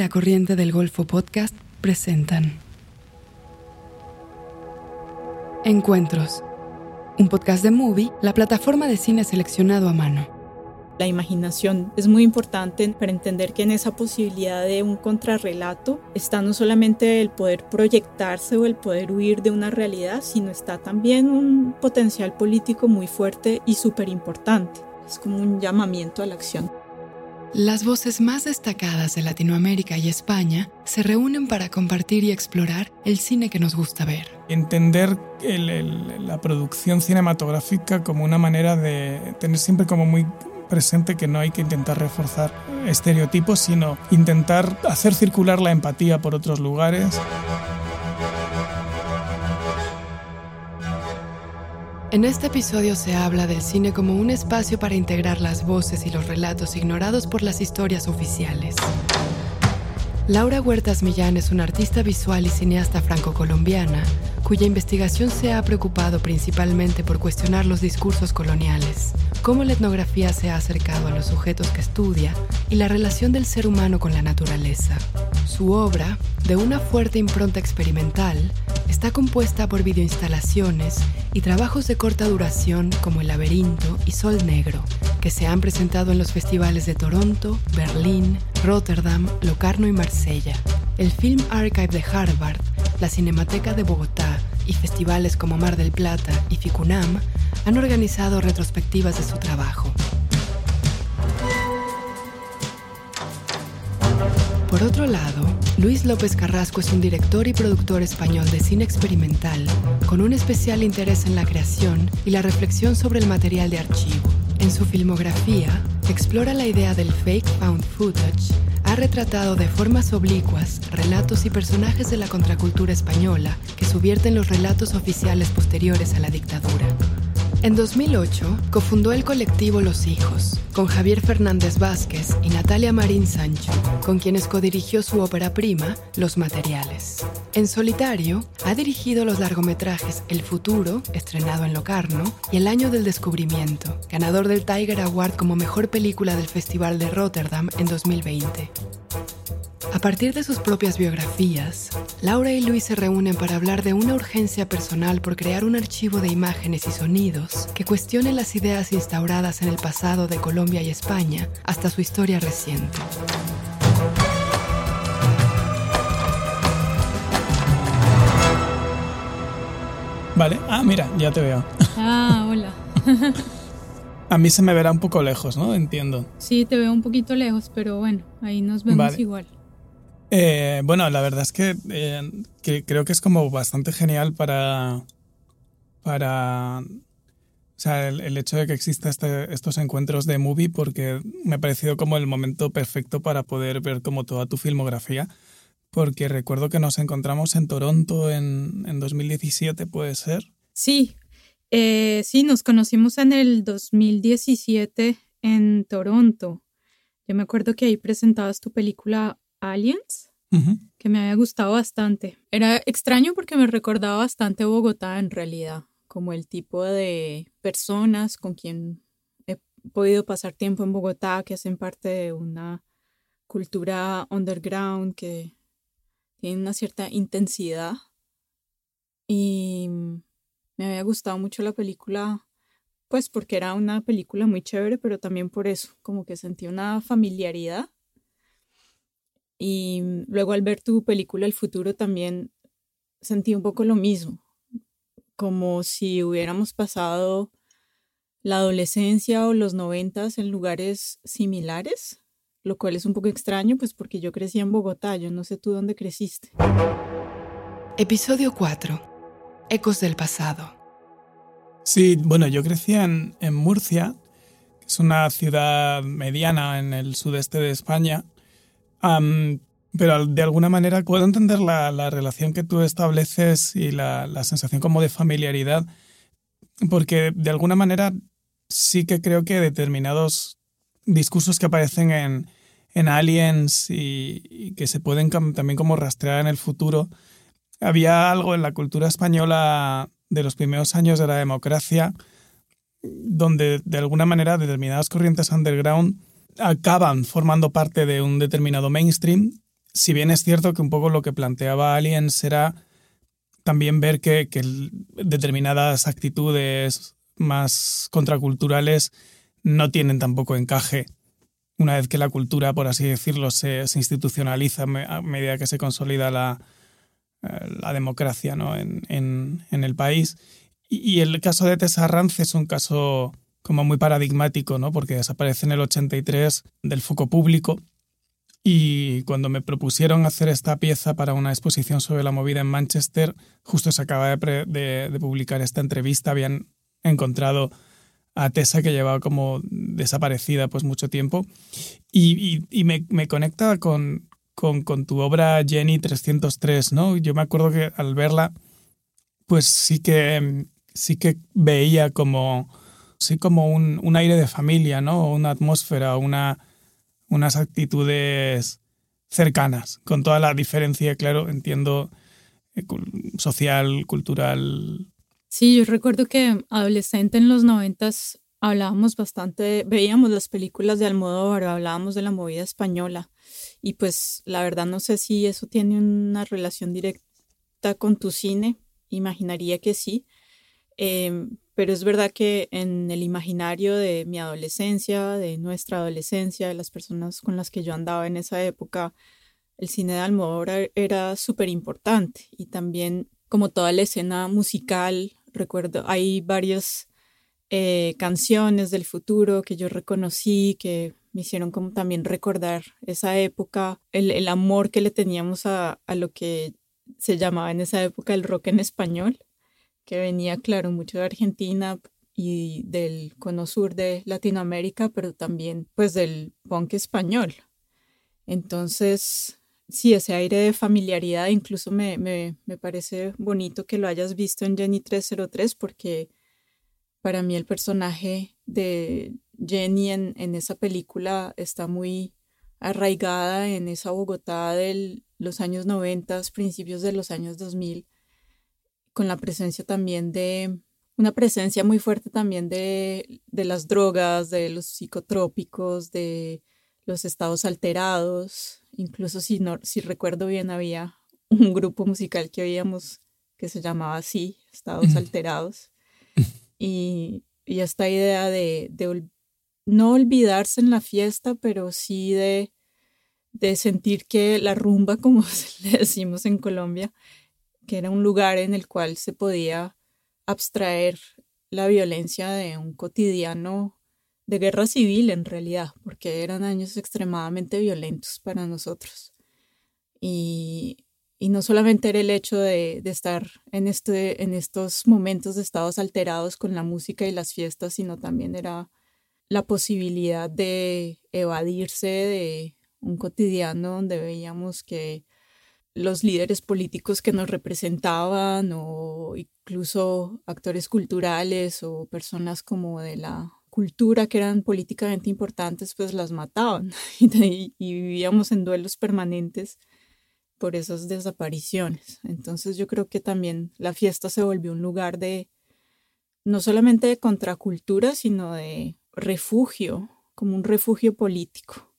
La Corriente del Golfo Podcast presentan Encuentros, un podcast de Movie, la plataforma de cine seleccionado a mano. La imaginación es muy importante para entender que en esa posibilidad de un contrarrelato está no solamente el poder proyectarse o el poder huir de una realidad, sino está también un potencial político muy fuerte y súper importante. Es como un llamamiento a la acción. Las voces más destacadas de Latinoamérica y España se reúnen para compartir y explorar el cine que nos gusta ver. Entender la producción cinematográfica como una manera de tener siempre como muy presente que no hay que intentar reforzar estereotipos, sino intentar hacer circular la empatía por otros lugares. En este episodio se habla del cine como un espacio para integrar las voces y los relatos ignorados por las historias oficiales. Laura Huertas Millán es una artista visual y cineasta franco-colombiana cuya investigación se ha preocupado principalmente por cuestionar los discursos coloniales, cómo la etnografía se ha acercado a los sujetos que estudia y la relación del ser humano con la naturaleza. Su obra, de una fuerte impronta experimental, está compuesta por videoinstalaciones y trabajos de corta duración como El laberinto y Sol Negro, que se han presentado en los festivales de Toronto, Berlín, Rotterdam, Locarno y Marsella. El Film Archive de Harvard, la Cinemateca de Bogotá y festivales como Mar del Plata y Ficunam han organizado retrospectivas de su trabajo. Por otro lado, Luis López Carrasco es un director y productor español de cine experimental, con un especial interés en la creación y la reflexión sobre el material de archivo. En su filmografía, explora la idea del fake found footage, ha retratado de formas oblicuas relatos y personajes de la contracultura española que subvierten los relatos oficiales posteriores a la dictadura. En 2008, cofundó el colectivo Los Hijos, con Javier Fernández Vázquez y Natalia Marín Sancho, con quienes codirigió su ópera prima, Los Materiales. En solitario, ha dirigido los largometrajes El Futuro, estrenado en Locarno, y El Año del Descubrimiento, ganador del Tiger Award como mejor película del Festival de Rotterdam en 2020. A partir de sus propias biografías, Laura y Luis se reúnen para hablar de una urgencia personal por crear un archivo de imágenes y sonidos que cuestione las ideas instauradas en el pasado de Colombia y España hasta su historia reciente. Vale, ah, mira, ya te veo. Ah, hola. A mí se me verá un poco lejos, ¿no? Entiendo. Sí, te veo un poquito lejos, pero bueno, ahí nos vemos igual. Eh, bueno, la verdad es eh, que, creo que es como bastante genial para. para. O sea, el, hecho de que exista este, estos encuentros de movie, porque me ha parecido como el momento perfecto para poder ver como toda tu filmografía. Porque recuerdo que nos encontramos en Toronto en, en 2017, ¿puede ser? Sí, eh, sí, nos conocimos en el 2017 en Toronto. Yo me acuerdo que ahí presentabas tu película Aliens, que me había gustado bastante. Era extraño porque me recordaba bastante Bogotá en realidad, como el tipo de personas con quien he podido pasar tiempo en Bogotá, que hacen parte de una cultura underground que tiene una cierta intensidad. Y me había gustado mucho la película, pues porque era una película muy chévere, pero también por eso, como que sentí una familiaridad y luego al ver tu película El futuro también sentí un poco lo mismo, como si hubiéramos pasado la adolescencia o los noventas en lugares similares, lo cual es un poco extraño, pues porque yo crecí en Bogotá, yo no sé tú dónde creciste. Episodio 4. Ecos del pasado. Sí, bueno, yo crecí en, en Murcia, que es una ciudad mediana en el sudeste de España, pero de alguna manera puedo entender la, la relación que tú estableces y la, la, sensación como de familiaridad, porque de alguna manera sí que creo que determinados discursos que aparecen en, en Aliens y, y, que se pueden también como rastrear en el futuro, había algo en la cultura española de los primeros años de la democracia donde de alguna manera determinadas corrientes underground acaban formando parte de un determinado mainstream si bien es cierto que un poco lo que planteaba Aliens era también ver que, determinadas actitudes más contraculturales no tienen tampoco encaje una vez que la cultura, por así decirlo, se, institucionaliza a medida que se consolida la, eh, la democracia ¿no? en, en, el país. Y, el caso de Tessa Rance es un caso como muy paradigmático, ¿no? porque desaparece en el 83 del foco público y cuando me propusieron hacer esta pieza para una exposición sobre la movida en Manchester, justo se acaba de, publicar esta entrevista, habían encontrado a Tessa que llevaba como desaparecida pues mucho tiempo y, me, conecta con, con, tu obra Jenny 303, ¿no? Yo me acuerdo que al verla pues sí que, sí que veía como, sí como un, un aire de familia, ¿no? Una atmósfera, una unas actitudes cercanas, con toda la diferencia, claro, entiendo, eh, social, cultural. Sí, yo recuerdo que adolescente en los noventas hablábamos bastante, veíamos las películas de Almodóvar, hablábamos de la movida española y pues la verdad no sé si eso tiene una relación directa con tu cine, imaginaría que sí, em, pero es verdad que en el imaginario de mi adolescencia, de nuestra adolescencia, de las personas con las que yo andaba en esa época, el cine de Almodóvar era súper importante y también como toda la escena musical, recuerdo, hay varias eh, canciones del futuro que yo reconocí, que me hicieron como también recordar esa época, el, amor que le teníamos a, a lo que se llamaba en esa época el rock en español que venía, claro, mucho de Argentina y del cono sur de Latinoamérica, pero también pues del punk español. Entonces, sí, ese aire de familiaridad, incluso me, me, me parece bonito que lo hayas visto en Jenny 303 porque para mí el personaje de Jenny en, en esa película está muy arraigada en esa Bogotá de los años 90, principios de los años 2000 con la presencia también de, una presencia muy fuerte también de, las drogas, de los psicotrópicos, de los estados alterados. Incluso si, no, si recuerdo bien, había un grupo musical que oíamos que se llamaba así, estados alterados. Y, esta idea de, de, no olvidarse en la fiesta, pero sí de, de sentir que la rumba, como le decimos en Colombia, que era un lugar en el cual se podía abstraer la violencia de un cotidiano de guerra civil en realidad, porque eran años extremadamente violentos para nosotros. Y, no solamente era el hecho de, estar en, este, en estos momentos de estados alterados con la música y las fiestas, sino también era la posibilidad de evadirse de un cotidiano donde veíamos que los líderes políticos que nos representaban o incluso actores culturales o personas como de la cultura que eran políticamente importantes, pues las mataban y, vivíamos en duelos permanentes por esas desapariciones. Entonces yo creo que también la fiesta se volvió un lugar de no solamente de contracultura, sino de refugio, como un refugio político.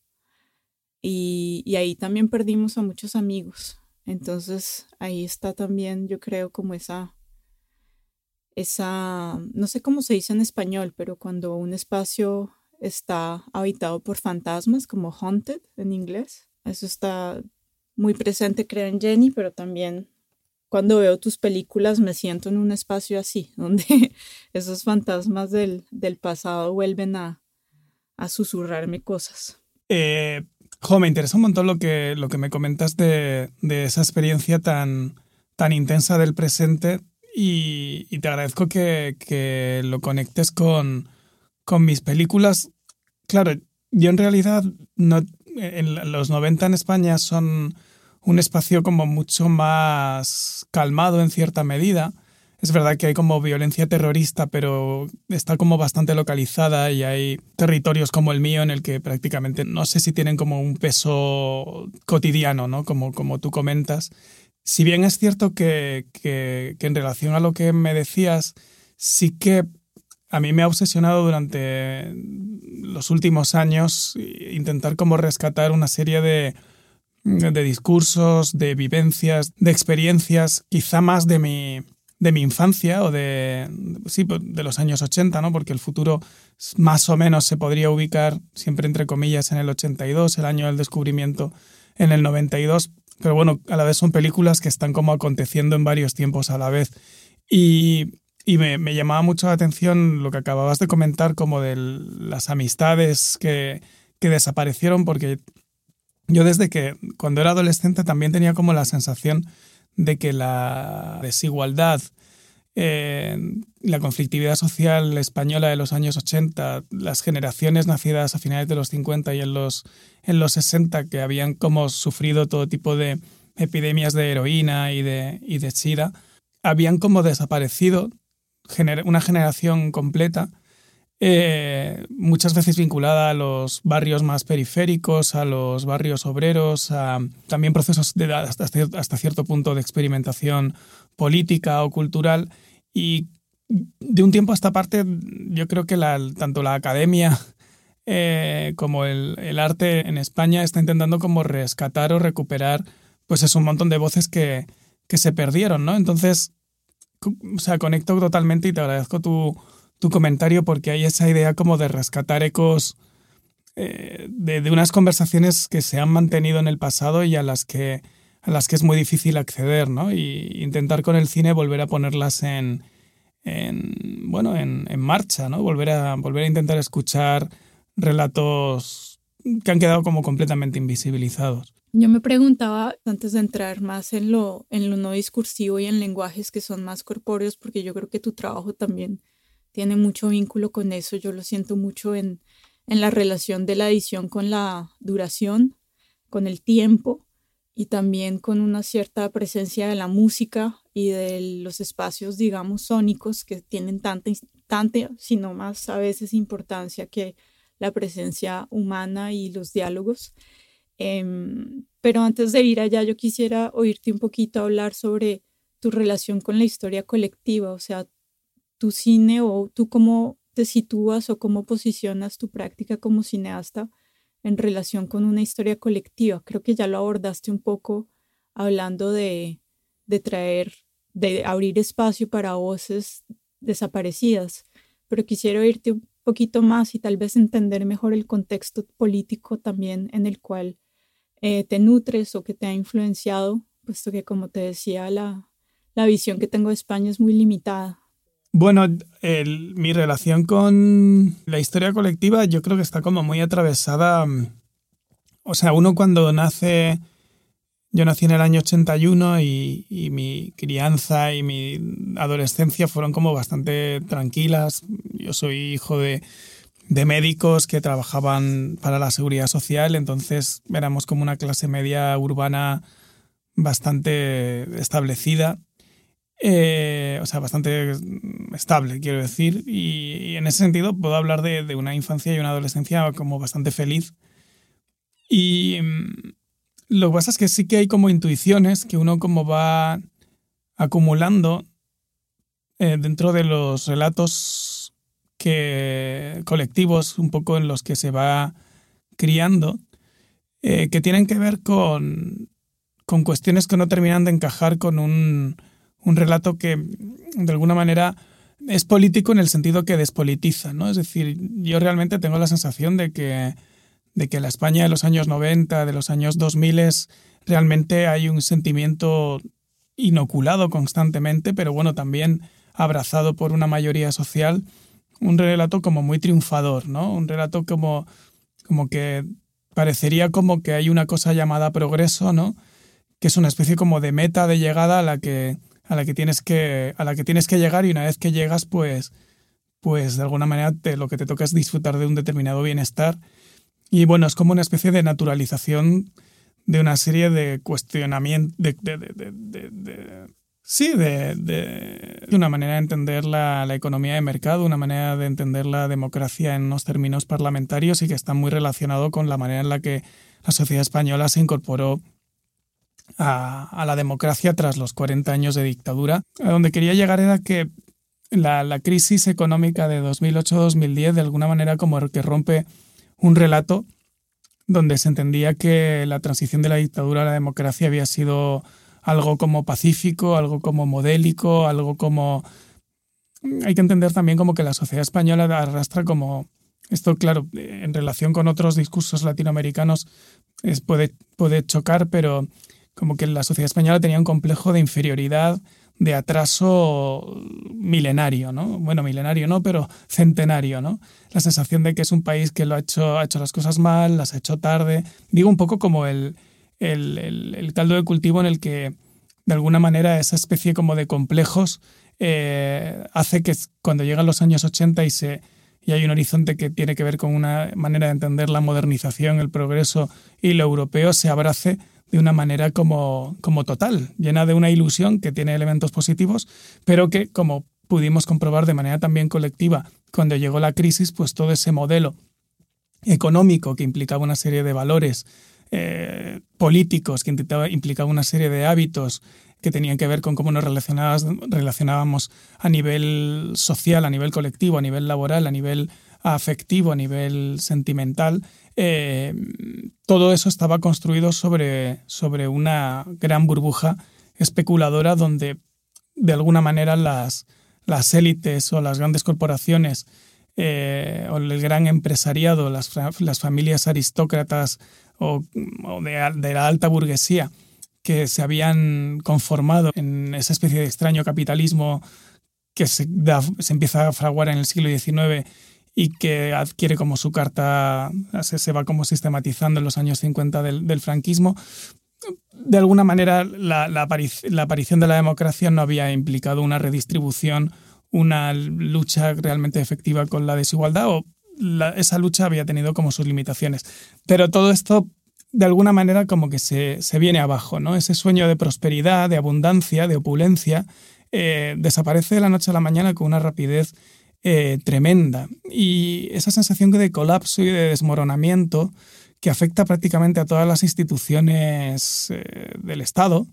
Y, y ahí también perdimos a muchos amigos, entonces ahí está también, yo creo, como esa, esa, no sé cómo se dice en español, pero cuando un espacio está habitado por fantasmas, como haunted en inglés, eso está muy presente, creo, en Jenny, pero también cuando veo tus películas me siento en un espacio así, donde esos fantasmas del, del pasado vuelven a, a susurrarme cosas. Eh, Jo, me interesa un montón lo que, lo que me comentas de, esa experiencia tan, tan intensa del presente y, te agradezco que, lo conectes con, mis películas. Claro, yo en realidad no, en los 90 en España son un espacio como mucho más calmado en cierta medida es verdad que hay como violencia terrorista, pero está como bastante localizada y hay territorios como el mío en el que prácticamente no sé si tienen como un peso cotidiano, ¿no? Como, como tú comentas. Si bien es cierto que, que, en relación a lo que me decías, sí que a mí me ha obsesionado durante los últimos años intentar como rescatar una serie de, de discursos, de vivencias, de experiencias, quizá más de mi, de mi infancia o de, sí, pues, de los años 80, ¿no? porque el futuro más o menos se podría ubicar, siempre entre comillas, en el 82, el año del descubrimiento en el 92, pero bueno, a la vez son películas que están como aconteciendo en varios tiempos a la vez. Y, y me, me, llamaba mucho la atención lo que acababas de comentar, como de las amistades que, que desaparecieron, porque yo desde que cuando era adolescente también tenía como la sensación de que la desigualdad, eh, la conflictividad social española de los años 80, las generaciones nacidas a finales de los 50 y en los, en los 60 que habían como sufrido todo tipo de epidemias de heroína y de, y de sida, habían como desaparecido una generación completa eh, muchas veces vinculada a los barrios más periféricos, a los barrios obreros, a también procesos de, hasta, hasta cierto punto de experimentación política o cultural. Y de un tiempo a esta parte, yo creo que la, tanto la academia eh, como el, arte en España está intentando como rescatar o recuperar, pues es un montón de voces que, que se perdieron, ¿no? Entonces, o sea, conecto totalmente y te agradezco tu tu comentario porque hay esa idea como de rescatar ecos eh, de, unas conversaciones que se han mantenido en el pasado y a las que, a las que es muy difícil acceder, ¿no? Y intentar con el cine volver a ponerlas en, bueno, en, en, marcha, ¿no? Volver a, volver a intentar escuchar relatos que han quedado como completamente invisibilizados. Yo me preguntaba, antes de entrar más en lo, en lo no discursivo y en lenguajes que son más corpóreos, porque yo creo que tu trabajo también tiene mucho vínculo con eso. Yo lo siento mucho en, en la relación de la edición con la duración, con el tiempo y también con una cierta presencia de la música y de los espacios, digamos, sónicos que tienen tanta, tanta, sino más a veces importancia que la presencia humana y los diálogos. Em, pero antes de ir allá, yo quisiera oírte un poquito hablar sobre tu relación con la historia colectiva, o sea, tu cine o tú cómo te sitúas o cómo posicionas tu práctica como cineasta en relación con una historia colectiva. Creo que ya lo abordaste un poco hablando de, de traer, de abrir espacio para voces desaparecidas, pero quisiera oírte un poquito más y tal vez entender mejor el contexto político también en el cual eh, te nutres o que te ha influenciado, puesto que como te decía, la, la visión que tengo de España es muy limitada. Bueno, mi relación con la historia colectiva yo creo que está como muy atravesada. Mm, o sea, uno cuando nace, yo nací en el año 81 y, y mi crianza y mi adolescencia fueron como bastante tranquilas. Yo soy hijo de, de médicos que trabajaban para la seguridad social, entonces éramos como una clase media urbana bastante establecida eh, o sea, bastante estable, quiero decir, y, en ese sentido puedo hablar de, una infancia y una adolescencia como bastante feliz. Y mm, lo que pasa es que sí que hay como intuiciones que uno como va acumulando eh, dentro de los relatos que, colectivos un poco en los que se va criando, eh, que tienen que ver con, con cuestiones que no terminan de encajar con un un relato que de alguna manera es político en el sentido que despolitiza, ¿no? Es decir, yo realmente tengo la sensación de que, de que la España de los años 90, de los años 2000, es, realmente hay un sentimiento inoculado constantemente, pero bueno, también abrazado por una mayoría social, un relato como muy triunfador, ¿no? Un relato como, como que parecería como que hay una cosa llamada progreso, ¿no? Que es una especie como de meta de llegada a la que a la que tienes que, a la que, tienes que llegar y una vez que llegas, pues, pues de alguna manera te, lo que te toca es disfrutar de un determinado bienestar. Y bueno, es como una especie de naturalización de una serie de cuestionamientos, de, de, de, sí, de, una manera de entender la, la, economía de mercado, una manera de entender la democracia en unos términos parlamentarios y que está muy relacionado con la manera en la que la sociedad española se incorporó a, la democracia tras los 40 años de dictadura. A donde quería llegar era que la, la crisis económica de 2008-2010 de alguna manera como que rompe un relato donde se entendía que la transición de la dictadura a la democracia había sido algo como pacífico, algo como modélico, algo como... Hay que entender también como que la sociedad española arrastra como... Esto, claro, en relación con otros discursos latinoamericanos puede, puede chocar, pero como que la sociedad española tenía un complejo de inferioridad, de atraso milenario, ¿no? Bueno, milenario no, pero centenario, ¿no? La sensación de que es un país que lo ha hecho, ha hecho las cosas mal, las ha hecho tarde. Digo un poco como el, el, caldo de cultivo en el que, de alguna manera, esa especie como de complejos eh, hace que cuando llegan los años 80 y se y hay un horizonte que tiene que ver con una manera de entender la modernización, el progreso y lo europeo, se abrace de una manera como, como total, llena de una ilusión que tiene elementos positivos, pero que, como pudimos comprobar de manera también colectiva cuando llegó la crisis, pues todo ese modelo económico que implicaba una serie de valores eh, políticos, que implicaba una serie de hábitos que tenían que ver con cómo nos relacionábamos a nivel social, a nivel colectivo, a nivel laboral, a nivel afectivo, a nivel sentimental, eh, todo eso estaba construido sobre, sobre una gran burbuja especuladora donde de alguna manera las, las élites o las grandes corporaciones eh, o el gran empresariado, las, las familias aristócratas o, de, de, la alta burguesía que se habían conformado en esa especie de extraño capitalismo que se, se empieza a fraguar en el siglo XIX y que adquiere como su carta, se, va como sistematizando en los años 50 del, franquismo. De alguna manera, la, aparición de la democracia no había implicado una redistribución, una lucha realmente efectiva con la desigualdad, o esa lucha había tenido como sus limitaciones. Pero todo esto, de alguna manera, como que se, se viene abajo, ¿no? Ese sueño de prosperidad, de abundancia, de opulencia, eh, desaparece de la noche a la mañana con una rapidez eh, tremenda. Y esa sensación de colapso y de desmoronamiento que afecta prácticamente a todas las instituciones eh, del Estado,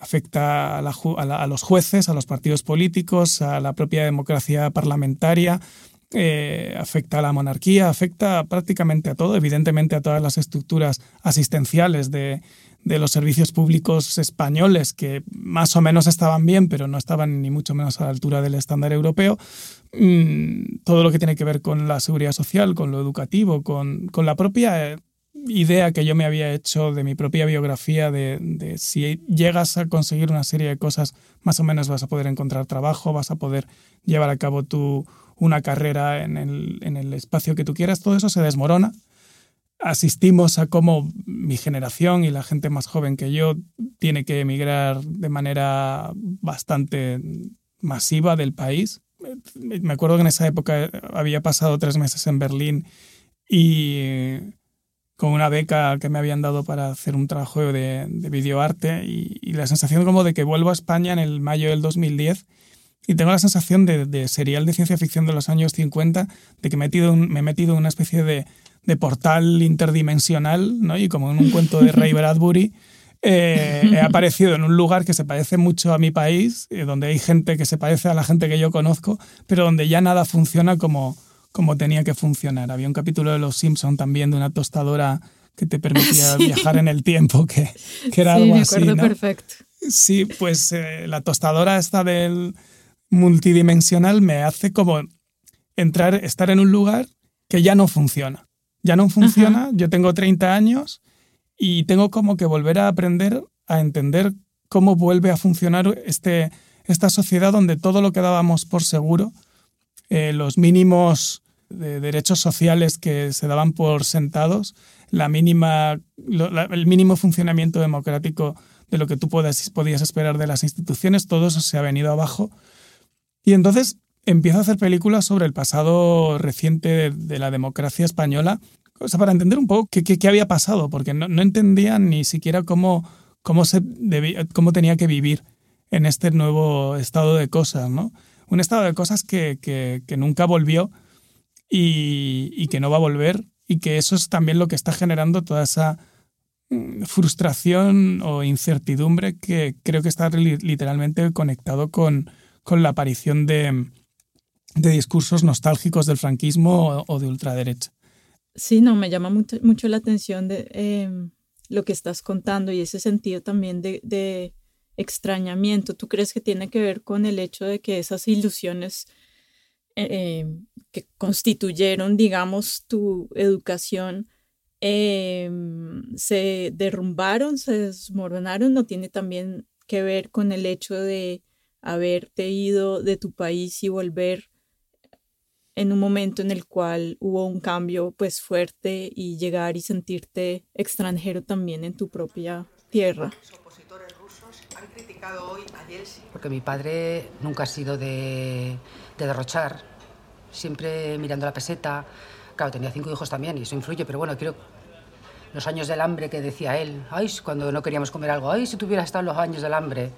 afecta a, los jueces, a los partidos políticos, a la propia democracia parlamentaria, eh, afecta a la monarquía, afecta prácticamente a todo, evidentemente a todas las estructuras asistenciales de, de los servicios públicos españoles que más o menos estaban bien, pero no estaban ni mucho menos a la altura del estándar europeo. Mm, todo lo que tiene que ver con la seguridad social, con lo educativo, con, con la propia eh, idea que yo me había hecho de mi propia biografía de, si llegas a conseguir una serie de cosas, más o menos vas a poder encontrar trabajo, vas a poder llevar a cabo tu, una carrera en el, en el espacio que tú quieras, todo eso se desmorona asistimos a cómo mi generación y la gente más joven que yo tiene que emigrar de manera bastante masiva del país. Me acuerdo que en esa época había pasado tres meses en Berlín y con una beca que me habían dado para hacer un trabajo de, de videoarte y, la sensación como de que vuelvo a España en el mayo del 2010 y tengo la sensación de, serial de ciencia ficción de los años 50, de que metido, me he metido en una especie de de portal interdimensional, ¿no? Y como en un cuento de Ray Bradbury, eh, he aparecido en un lugar que se parece mucho a mi país, eh, donde hay gente que se parece a la gente que yo conozco, pero donde ya nada funciona como, como tenía que funcionar. Había un capítulo de Los Simpson también de una tostadora que te permitía viajar en el tiempo, que, que era algo así. ¿no? perfecto. Sí, pues eh, la tostadora esta del multidimensional me hace como entrar, estar en un lugar que ya no funciona ya no funciona, yo tengo 30 años y tengo como que volver a aprender a entender cómo vuelve a funcionar este, esta sociedad donde todo lo que dábamos por seguro, eh, los mínimos de derechos sociales que se daban por sentados, la mínima, el mínimo funcionamiento democrático de lo que tú podías esperar de las instituciones, todo eso se ha venido abajo. Y entonces empiezo a hacer películas sobre el pasado reciente de, la democracia española, o sea, para entender un poco qué, había pasado, porque no, no entendían ni siquiera cómo, cómo, tenía que vivir en este nuevo estado de cosas, ¿no? Un estado de cosas que, nunca volvió y, que no va a volver y que eso es también lo que está generando toda esa mm, frustración o incertidumbre que creo que está literalmente conectado con, con la aparición de, de discursos nostálgicos del franquismo o, de ultraderecha. Sí, no, me llama mucho, mucho la atención de em, lo que estás contando y ese sentido también de, extrañamiento. ¿Tú crees que tiene que ver con el hecho de que esas ilusiones em, que constituyeron, digamos, tu educación em, se derrumbaron, se desmoronaron? ¿No tiene también que ver con el hecho de haberte ido de tu país y volver en un momento en el cual hubo un cambio pues fuerte y llegar y sentirte extranjero también en tu propia tierra. Porque mi padre nunca ha sido de, derrochar, siempre mirando la peseta. Claro, tenía cinco hijos también y eso influye, pero bueno, creo los años del hambre que decía él, ay, cuando no queríamos comer algo, ay, si tuviera estado los años del hambre.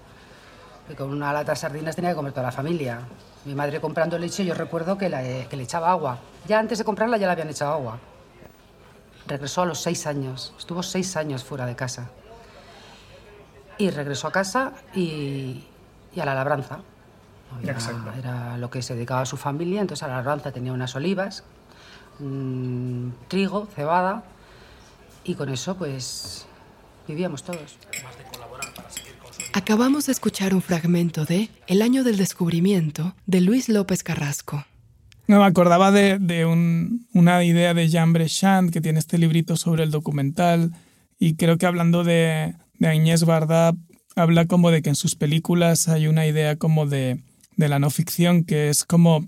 Con una lata de sardinas tenía que comer toda la familia. Mi madre comprando leche, yo recuerdo que, que le echaba agua. Ya antes de comprarla ya le habían echado agua. Regresó a los seis años. Estuvo seis años fuera de casa. Y regresó a casa y, a la labranza. Era, era, lo que se dedicaba a su familia. Entonces a la labranza tenía unas olivas, trigo, cebada. Y con eso pues vivíamos todos. Acabamos de escuchar un fragmento de El año del descubrimiento de Luis López Carrasco. No, me acordaba de, una idea de Jean Brechand que tiene este librito sobre el documental y creo que hablando de, de Agnès Varda habla como de que en sus películas hay una idea como de, de la no ficción que es como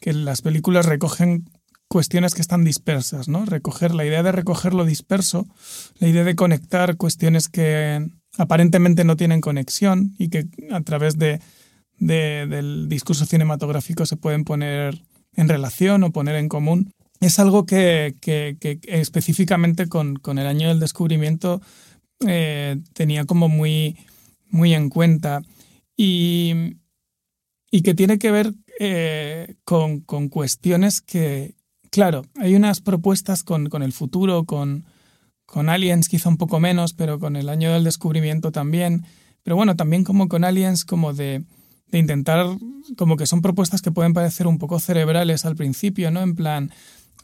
que las películas recogen cuestiones que están dispersas, ¿no? Recoger la idea de recoger lo disperso, la idea de conectar cuestiones que aparentemente no tienen conexión y que a través de, del discurso cinematográfico se pueden poner en relación o poner en común. Es algo que, específicamente con, el año del descubrimiento eh, tenía como muy, muy en cuenta y, y que tiene que ver eh, con, cuestiones que, claro, hay unas propuestas con, con el futuro, con, con Aliens quizá un poco menos, pero con el año del descubrimiento también. Pero bueno, también como con Aliens, como de, de intentar, como que son propuestas que pueden parecer un poco cerebrales al principio, ¿no? En plan,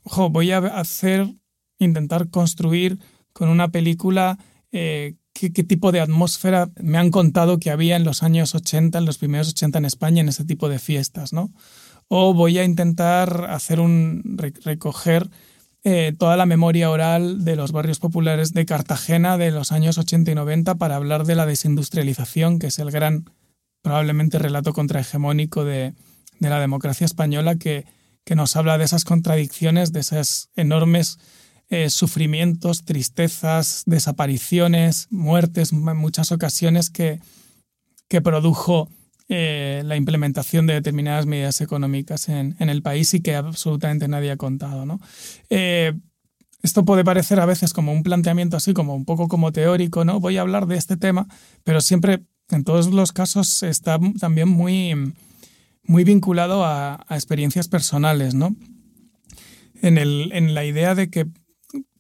ojo, voy a hacer, intentar construir con una película eh, qué, qué, tipo de atmósfera me han contado que había en los años 80, en los primeros 80 en España, en ese tipo de fiestas, ¿no? O voy a intentar hacer un, recoger eh, toda la memoria oral de los barrios populares de Cartagena de los años 80 y 90 para hablar de la desindustrialización, que es el gran, probablemente, relato contrahegemónico de, de la democracia española que, que, nos habla de esas contradicciones, de esos enormes eh, sufrimientos, tristezas, desapariciones, muertes, en muchas ocasiones que, que produjo eh, la implementación de determinadas medidas económicas en, el país y que absolutamente nadie ha contado. ¿no? Eh, esto puede parecer a veces como un planteamiento así, como un poco como teórico, ¿no? Voy a hablar de este tema, pero siempre, en todos los casos, está también muy, muy vinculado a, experiencias personales, ¿no? En, el, en la idea de que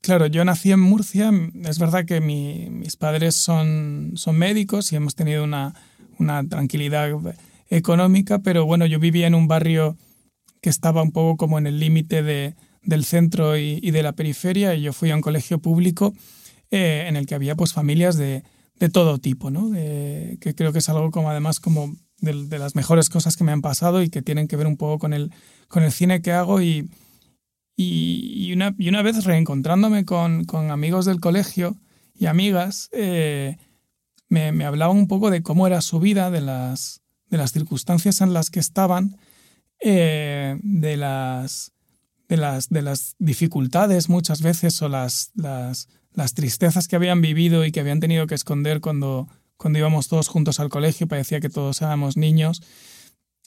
Claro, yo nací en Murcia, es verdad que mis padres son, son médicos y hemos tenido una, una tranquilidad económica, pero bueno, yo vivía en un barrio que estaba un poco como en el límite de, del centro y, de la periferia y yo fui a un colegio público eh, en el que había pues familias de, de todo tipo, ¿no? que creo que es algo como además como de, las mejores cosas que me han pasado y que tienen que ver un poco con el, con el cine que hago y, y, una, y una vez reencontrándome con, con amigos del colegio y amigas, eh, me, me, un poco de cómo era su vida, de las, de las circunstancias en las que estaban, eh, de, las, de, las, de las dificultades muchas veces o las, las, las, tristezas que habían vivido y que habían tenido que esconder cuando, cuando íbamos todos juntos al colegio, parecía que todos éramos niños.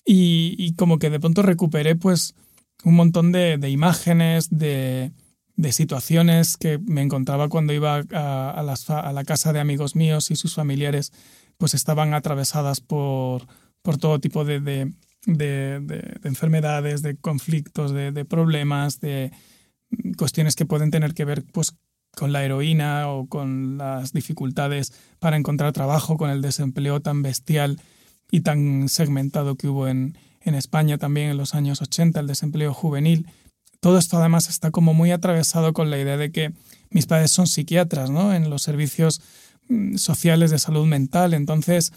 Y, y como que de pronto recuperé pues un montón de, de imágenes, de, de situaciones que me encontraba cuando iba a, la casa de amigos míos y sus familiares, pues estaban atravesadas por, todo tipo de, de, de enfermedades, de conflictos, de, problemas, de cuestiones que pueden tener que ver pues, con la heroína o con las dificultades para encontrar trabajo, con el desempleo tan bestial y tan segmentado que hubo en, en España también en los años 80, el desempleo juvenil todo esto además está como muy atravesado con la idea de que mis padres son psiquiatras, ¿no? En los servicios mm, sociales de salud mental. Entonces,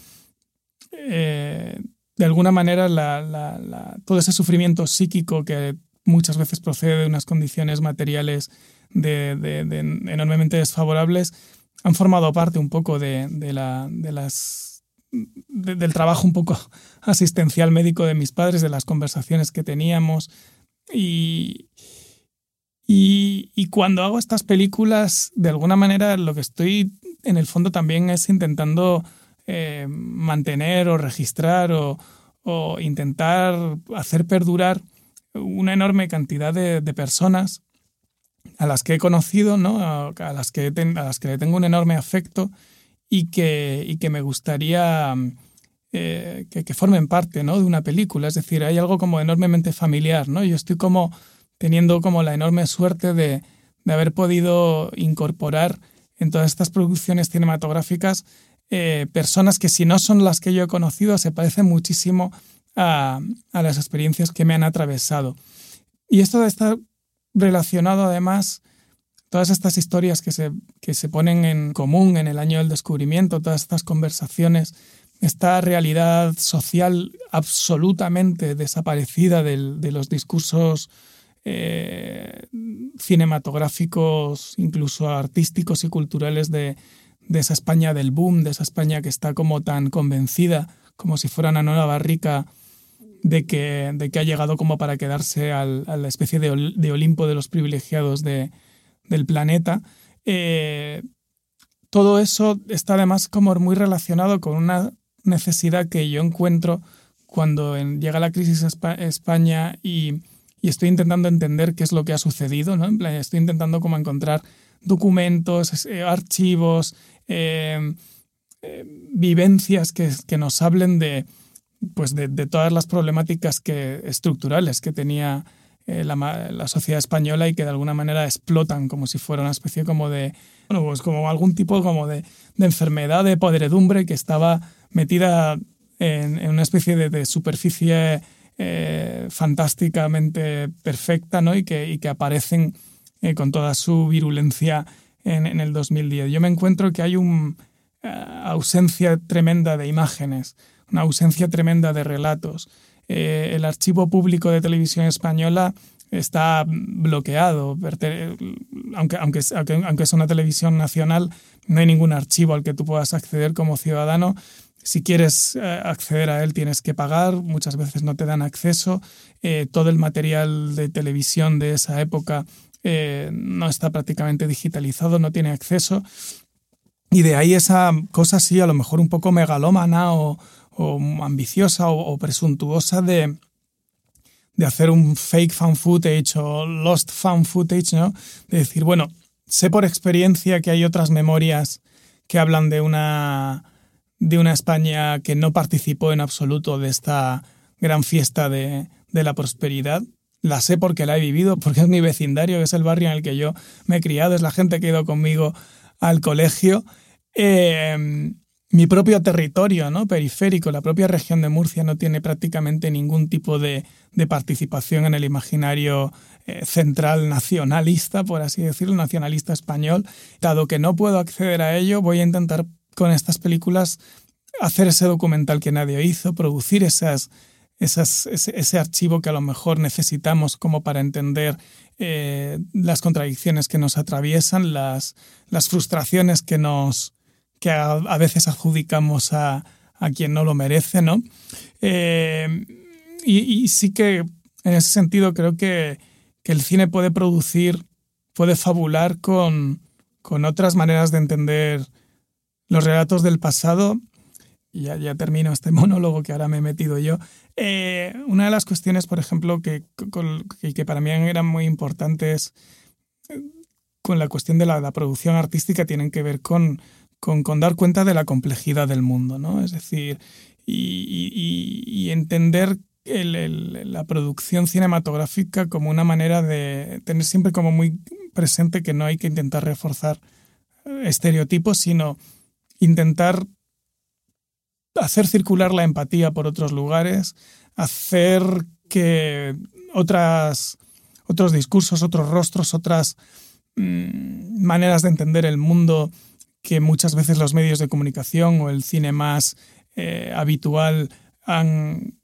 eh, de alguna manera, todo ese sufrimiento psíquico que muchas veces procede de unas condiciones materiales de, enormemente desfavorables, han formado parte un poco de, las, del trabajo un poco asistencial médico de mis padres, de las conversaciones que teníamos. Y, y, cuando hago estas películas, de alguna manera lo que estoy en el fondo también es intentando eh, mantener o registrar o, intentar hacer perdurar una enorme cantidad de, personas a las que he conocido, ¿no? a, las que a las que le tengo un enorme afecto y que, y que me gustaría eh, que, formen parte ¿no? de una película. Es decir, hay algo como enormemente familiar. ¿no? Yo estoy como teniendo como la enorme suerte de, haber podido incorporar en todas estas producciones cinematográficas eh, personas que si no son las que yo he conocido se parecen muchísimo a, las experiencias que me han atravesado. Y esto está relacionado además, todas estas historias que se, que se ponen en común en el año del descubrimiento, todas estas conversaciones, esta realidad social absolutamente desaparecida de los discursos eh, cinematográficos, incluso artísticos y culturales de, esa España del boom, de esa España que está como tan convencida, como si fuera una nueva barrica, de que, de que ha llegado como para quedarse a la especie de, Olimpo de los privilegiados del planeta. Eh, todo eso está además como muy relacionado con una necesidad que yo encuentro cuando llega la crisis a España y y estoy intentando entender qué es lo que ha sucedido, ¿no? estoy intentando como encontrar documentos, eh, archivos, eh, eh, vivencias que, nos hablen de, pues de, todas las problemáticas que, estructurales que tenía la, sociedad española y que de alguna manera explotan como si fuera una especie como de, bueno, pues como algún tipo como de, enfermedad de podredumbre que estaba metida en, en una especie de superficie eh, fantásticamente perfecta ¿no? y, que, aparecen eh, con toda su virulencia en, el 2010. Yo me encuentro que hay una eh, ausencia tremenda de imágenes, una ausencia tremenda de relatos. el archivo público de televisión española está bloqueado. Aunque, aunque, aunque, es una televisión nacional, no hay ningún archivo al que tú puedas acceder como ciudadano si quieres eh, acceder a él tienes que pagar, muchas veces no te dan acceso. Eh, todo el material de televisión de esa época eh, no está prácticamente digitalizado, no tiene acceso. Y de ahí esa cosa así, a lo mejor un poco megalómana o, ambiciosa o, presuntuosa de, de hacer un fake fan footage o lost fan footage, ¿no? De decir, bueno, sé por experiencia que hay otras memorias que hablan de una de una España que no participó en absoluto de esta gran fiesta de, la prosperidad. La sé porque la he vivido, porque es mi vecindario, es el barrio en el que yo me he criado, es la gente que ha ido conmigo al colegio. Eh, mi propio territorio ¿no? periférico, la propia región de Murcia no tiene prácticamente ningún tipo de, participación en el imaginario eh, central nacionalista, por así decirlo, nacionalista español. Dado que no puedo acceder a ello, voy a intentar con estas películas hacer ese documental que nadie hizo, producir esas, esas, ese, archivo que a lo mejor necesitamos como para entender eh, las contradicciones que nos atraviesan, las, las frustraciones que, nos, que a, veces adjudicamos a, a, quien no lo merece, ¿no? Eh, y, sí que en ese sentido creo que, que el cine puede producir, puede fabular con, con otras maneras de entender los relatos del pasado, y ya, termino este monólogo que ahora me he metido yo, eh, una de las cuestiones, por ejemplo, que, para mí eran muy importantes eh, con la cuestión de la, producción artística tienen que ver con, con, dar cuenta de la complejidad del mundo, ¿no? Es decir, y, entender la producción cinematográfica como una manera de tener siempre como muy presente que no hay que intentar reforzar estereotipos, sino intentar hacer circular la empatía por otros lugares, hacer que otras, otros discursos, otros rostros, otras mm, maneras de entender el mundo que muchas veces los medios de comunicación o el cine más eh, habitual han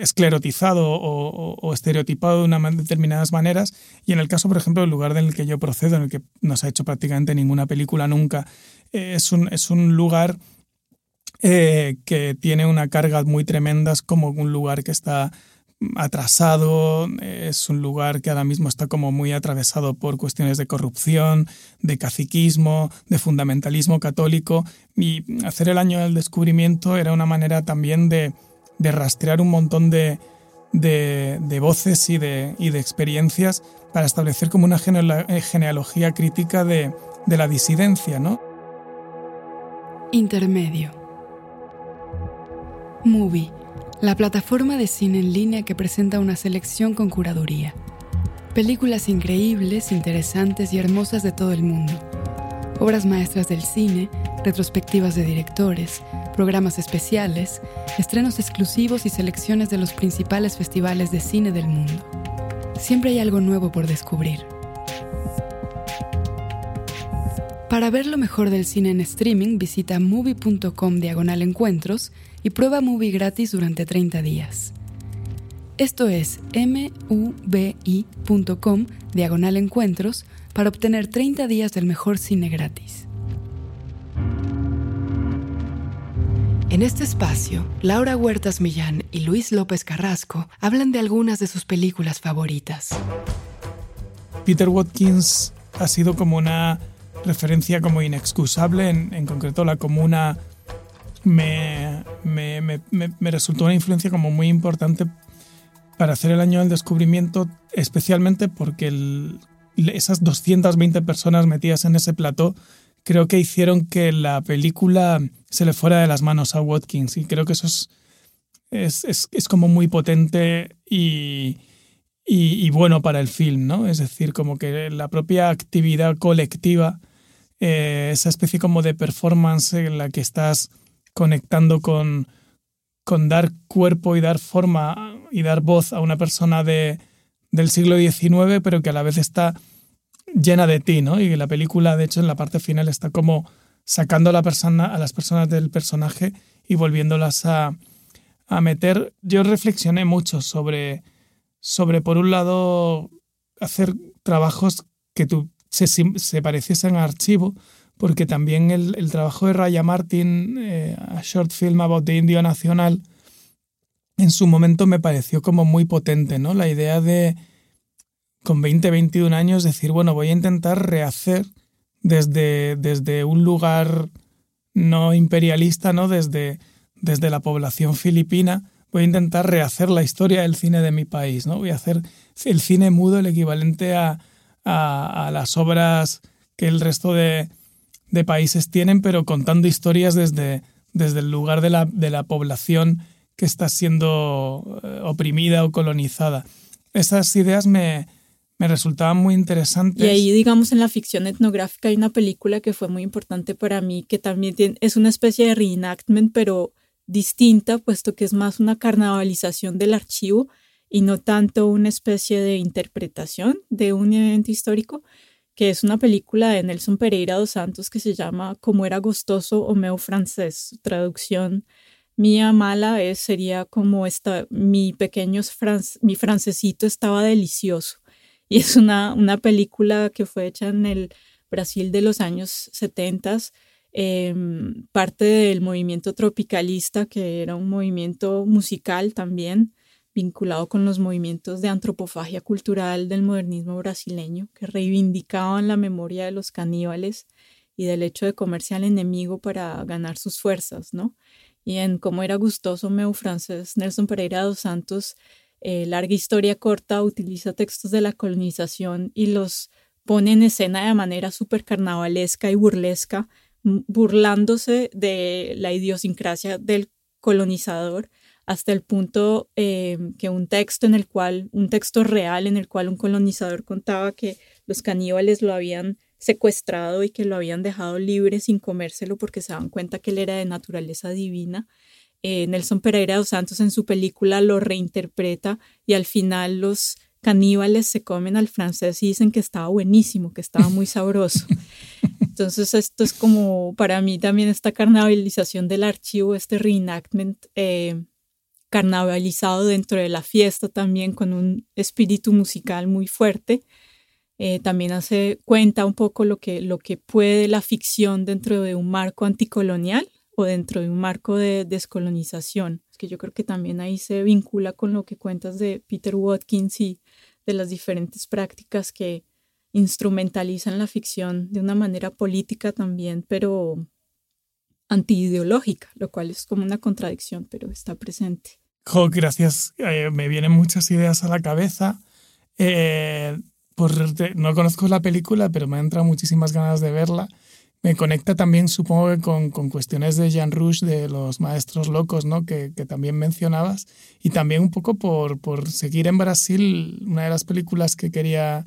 esclerotizado o, estereotipado de una determinadas maneras. Y en el caso, por ejemplo, del lugar del que yo procedo, en el que no se ha hecho prácticamente ninguna película nunca, eh, es, un, es un lugar eh, que tiene una carga muy tremenda, es como un lugar que está atrasado, es un lugar que ahora mismo está como muy atravesado por cuestiones de corrupción, de caciquismo, de fundamentalismo católico. Y hacer el año del descubrimiento era una manera también de, de rastrear un montón de, de, voces y de, y de, experiencias para establecer como una genealogía crítica de, de la disidencia, ¿no? Intermedio. Movie la plataforma de cine en línea que presenta una selección con curaduría. Películas increíbles, interesantes y hermosas de todo el mundo. Obras maestras del cine, retrospectivas de directores, programas especiales, estrenos exclusivos y selecciones de los principales festivales de cine del mundo. Siempre hay algo nuevo por descubrir. Para ver lo mejor del cine en streaming, visita movie.com diagonal encuentros y prueba Movie gratis durante 30 días. Esto es mubi.com diagonal encuentros para obtener 30 días del mejor cine gratis. En este espacio, Laura Huertas Millán y Luis López Carrasco hablan de algunas de sus películas favoritas. Peter Watkins ha sido como una referencia como inexcusable, en, concreto la comuna me, resultó una influencia como muy importante para hacer el año del descubrimiento, especialmente porque esas 220 personas metidas en ese plató creo que hicieron que la película se le fuera de las manos a Watkins y creo que eso es, es, es, es como muy potente y, y, bueno para el film, ¿no? Es decir, como que la propia actividad colectiva, eh, esa especie como de performance en la que estás conectando con, con dar cuerpo y dar forma y dar voz a una persona de, del siglo XIX, pero que a la vez está llena de ti, ¿no? Y la película, de hecho, en la parte final está como sacando a, la persona, a las personas del personaje y volviéndolas a, meter. Yo reflexioné mucho sobre, sobre, por un lado, hacer trabajos que se, se pareciesen a archivo, porque también el, el trabajo de Raya Martin, eh, a short film about the Indio Nacional, en su momento me pareció como muy potente, ¿no? La idea de, con 20, 21 años, decir, bueno, voy a intentar rehacer desde, desde un lugar no imperialista, ¿no? Desde, desde la población filipina, voy a intentar rehacer la historia del cine de mi país, ¿no? Voy a hacer el cine mudo el equivalente a, a, las obras que el resto de, de países tienen, pero contando historias desde, desde el lugar de la, de la población que está siendo eh, oprimida o colonizada. Esas ideas me, me resultaban muy interesantes. Y ahí, digamos, en la ficción etnográfica hay una película que fue muy importante para mí, que también tiene, es una especie de reenactment, pero distinta, puesto que es más una carnavalización del archivo y no tanto una especie de interpretación de un evento histórico, que es una película de Nelson Pereira dos Santos que se llama Como era gustoso o meu francés. Traducción mía mala es, sería como esta, mi pequeño mi francesito estaba delicioso. Y es una, una película que fue hecha en el Brasil de los años 70, em, parte del movimiento tropicalista, que era un movimiento musical también, vinculado con los movimientos de antropofagia cultural del modernismo brasileño, que reivindicaban la memoria de los caníbales y del hecho de comerse al enemigo para ganar sus fuerzas, ¿no? Y en Cómo era gustoso meu francés, Nelson Pereira dos Santos, eh, larga historia corta, utiliza textos de la colonización y los pone en escena de manera súper carnavalesca y burlesca, burlándose de la idiosincrasia del colonizador hasta el punto eh, que un texto en el cual, un texto real en el cual un colonizador contaba que los caníbales lo habían secuestrado y que lo habían dejado libre sin comérselo porque se daban cuenta que él era de naturaleza divina. Eh, Nelson Pereira dos Santos en su película lo reinterpreta y al final los caníbales se comen al francés y dicen que estaba buenísimo, que estaba muy sabroso. Entonces esto es como para mí también esta carnavalización del archivo, este reenactment eh, carnavalizado dentro de la fiesta también con un espíritu musical muy fuerte. Eh, también hace cuenta un poco lo que, lo que puede la ficción dentro de un marco anticolonial o dentro de un marco de descolonización. Es que yo creo que también ahí se vincula con lo que cuentas de Peter Watkins y de las diferentes prácticas que instrumentalizan la ficción de una manera política también, pero antiideológica, lo cual es como una contradicción, pero está presente. Jo, gracias. Eh, me vienen muchas ideas a la cabeza. Eh, no conozco la película, pero me han entrado muchísimas ganas de verla. Me conecta también, supongo que con, con cuestiones de Jean Rouge, de los maestros locos, ¿no? Que, que, también mencionabas. Y también un poco por, por seguir en Brasil, una de las películas que quería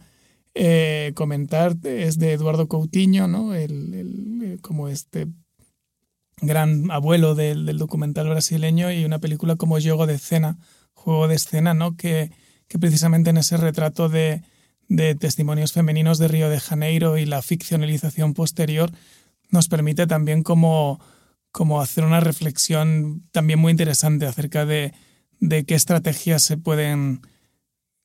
eh, comentar es de Eduardo Coutinho, ¿no? El, el, como este gran abuelo del, del, documental brasileño y una película como Juego de Escena, Juego de Escena, ¿no? Que, que precisamente en ese retrato de, de testimonios femeninos de Río de Janeiro y la ficcionalización posterior nos permite también como, como hacer una reflexión también muy interesante acerca de, de qué estrategias se pueden,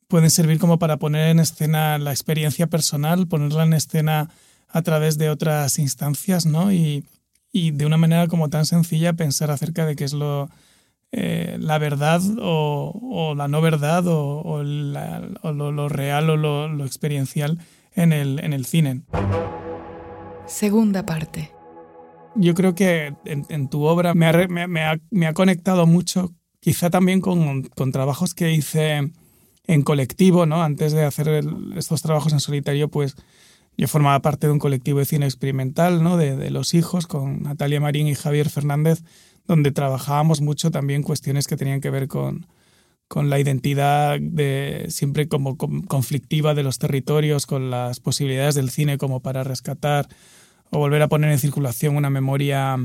pueden servir como para poner en escena la experiencia personal, ponerla en escena a través de otras instancias, ¿no? Y, y de una manera como tan sencilla pensar acerca de qué es lo, eh, la verdad o, la no verdad o, lo, real o lo, experiencial en el, en el cine. Segunda parte. Yo creo que en, tu obra me ha, me, ha, conectado mucho, quizá también con, con, trabajos que hice en colectivo, ¿no? Antes de hacer estos trabajos en solitario, pues yo formaba parte de un colectivo de cine experimental, ¿no? De, de Los Hijos, con Natalia Marín y Javier Fernández, donde trabajábamos mucho también cuestiones que tenían que ver con, con la identidad de, siempre como conflictiva de los territorios, con las posibilidades del cine como para rescatar o volver a poner en circulación una memoria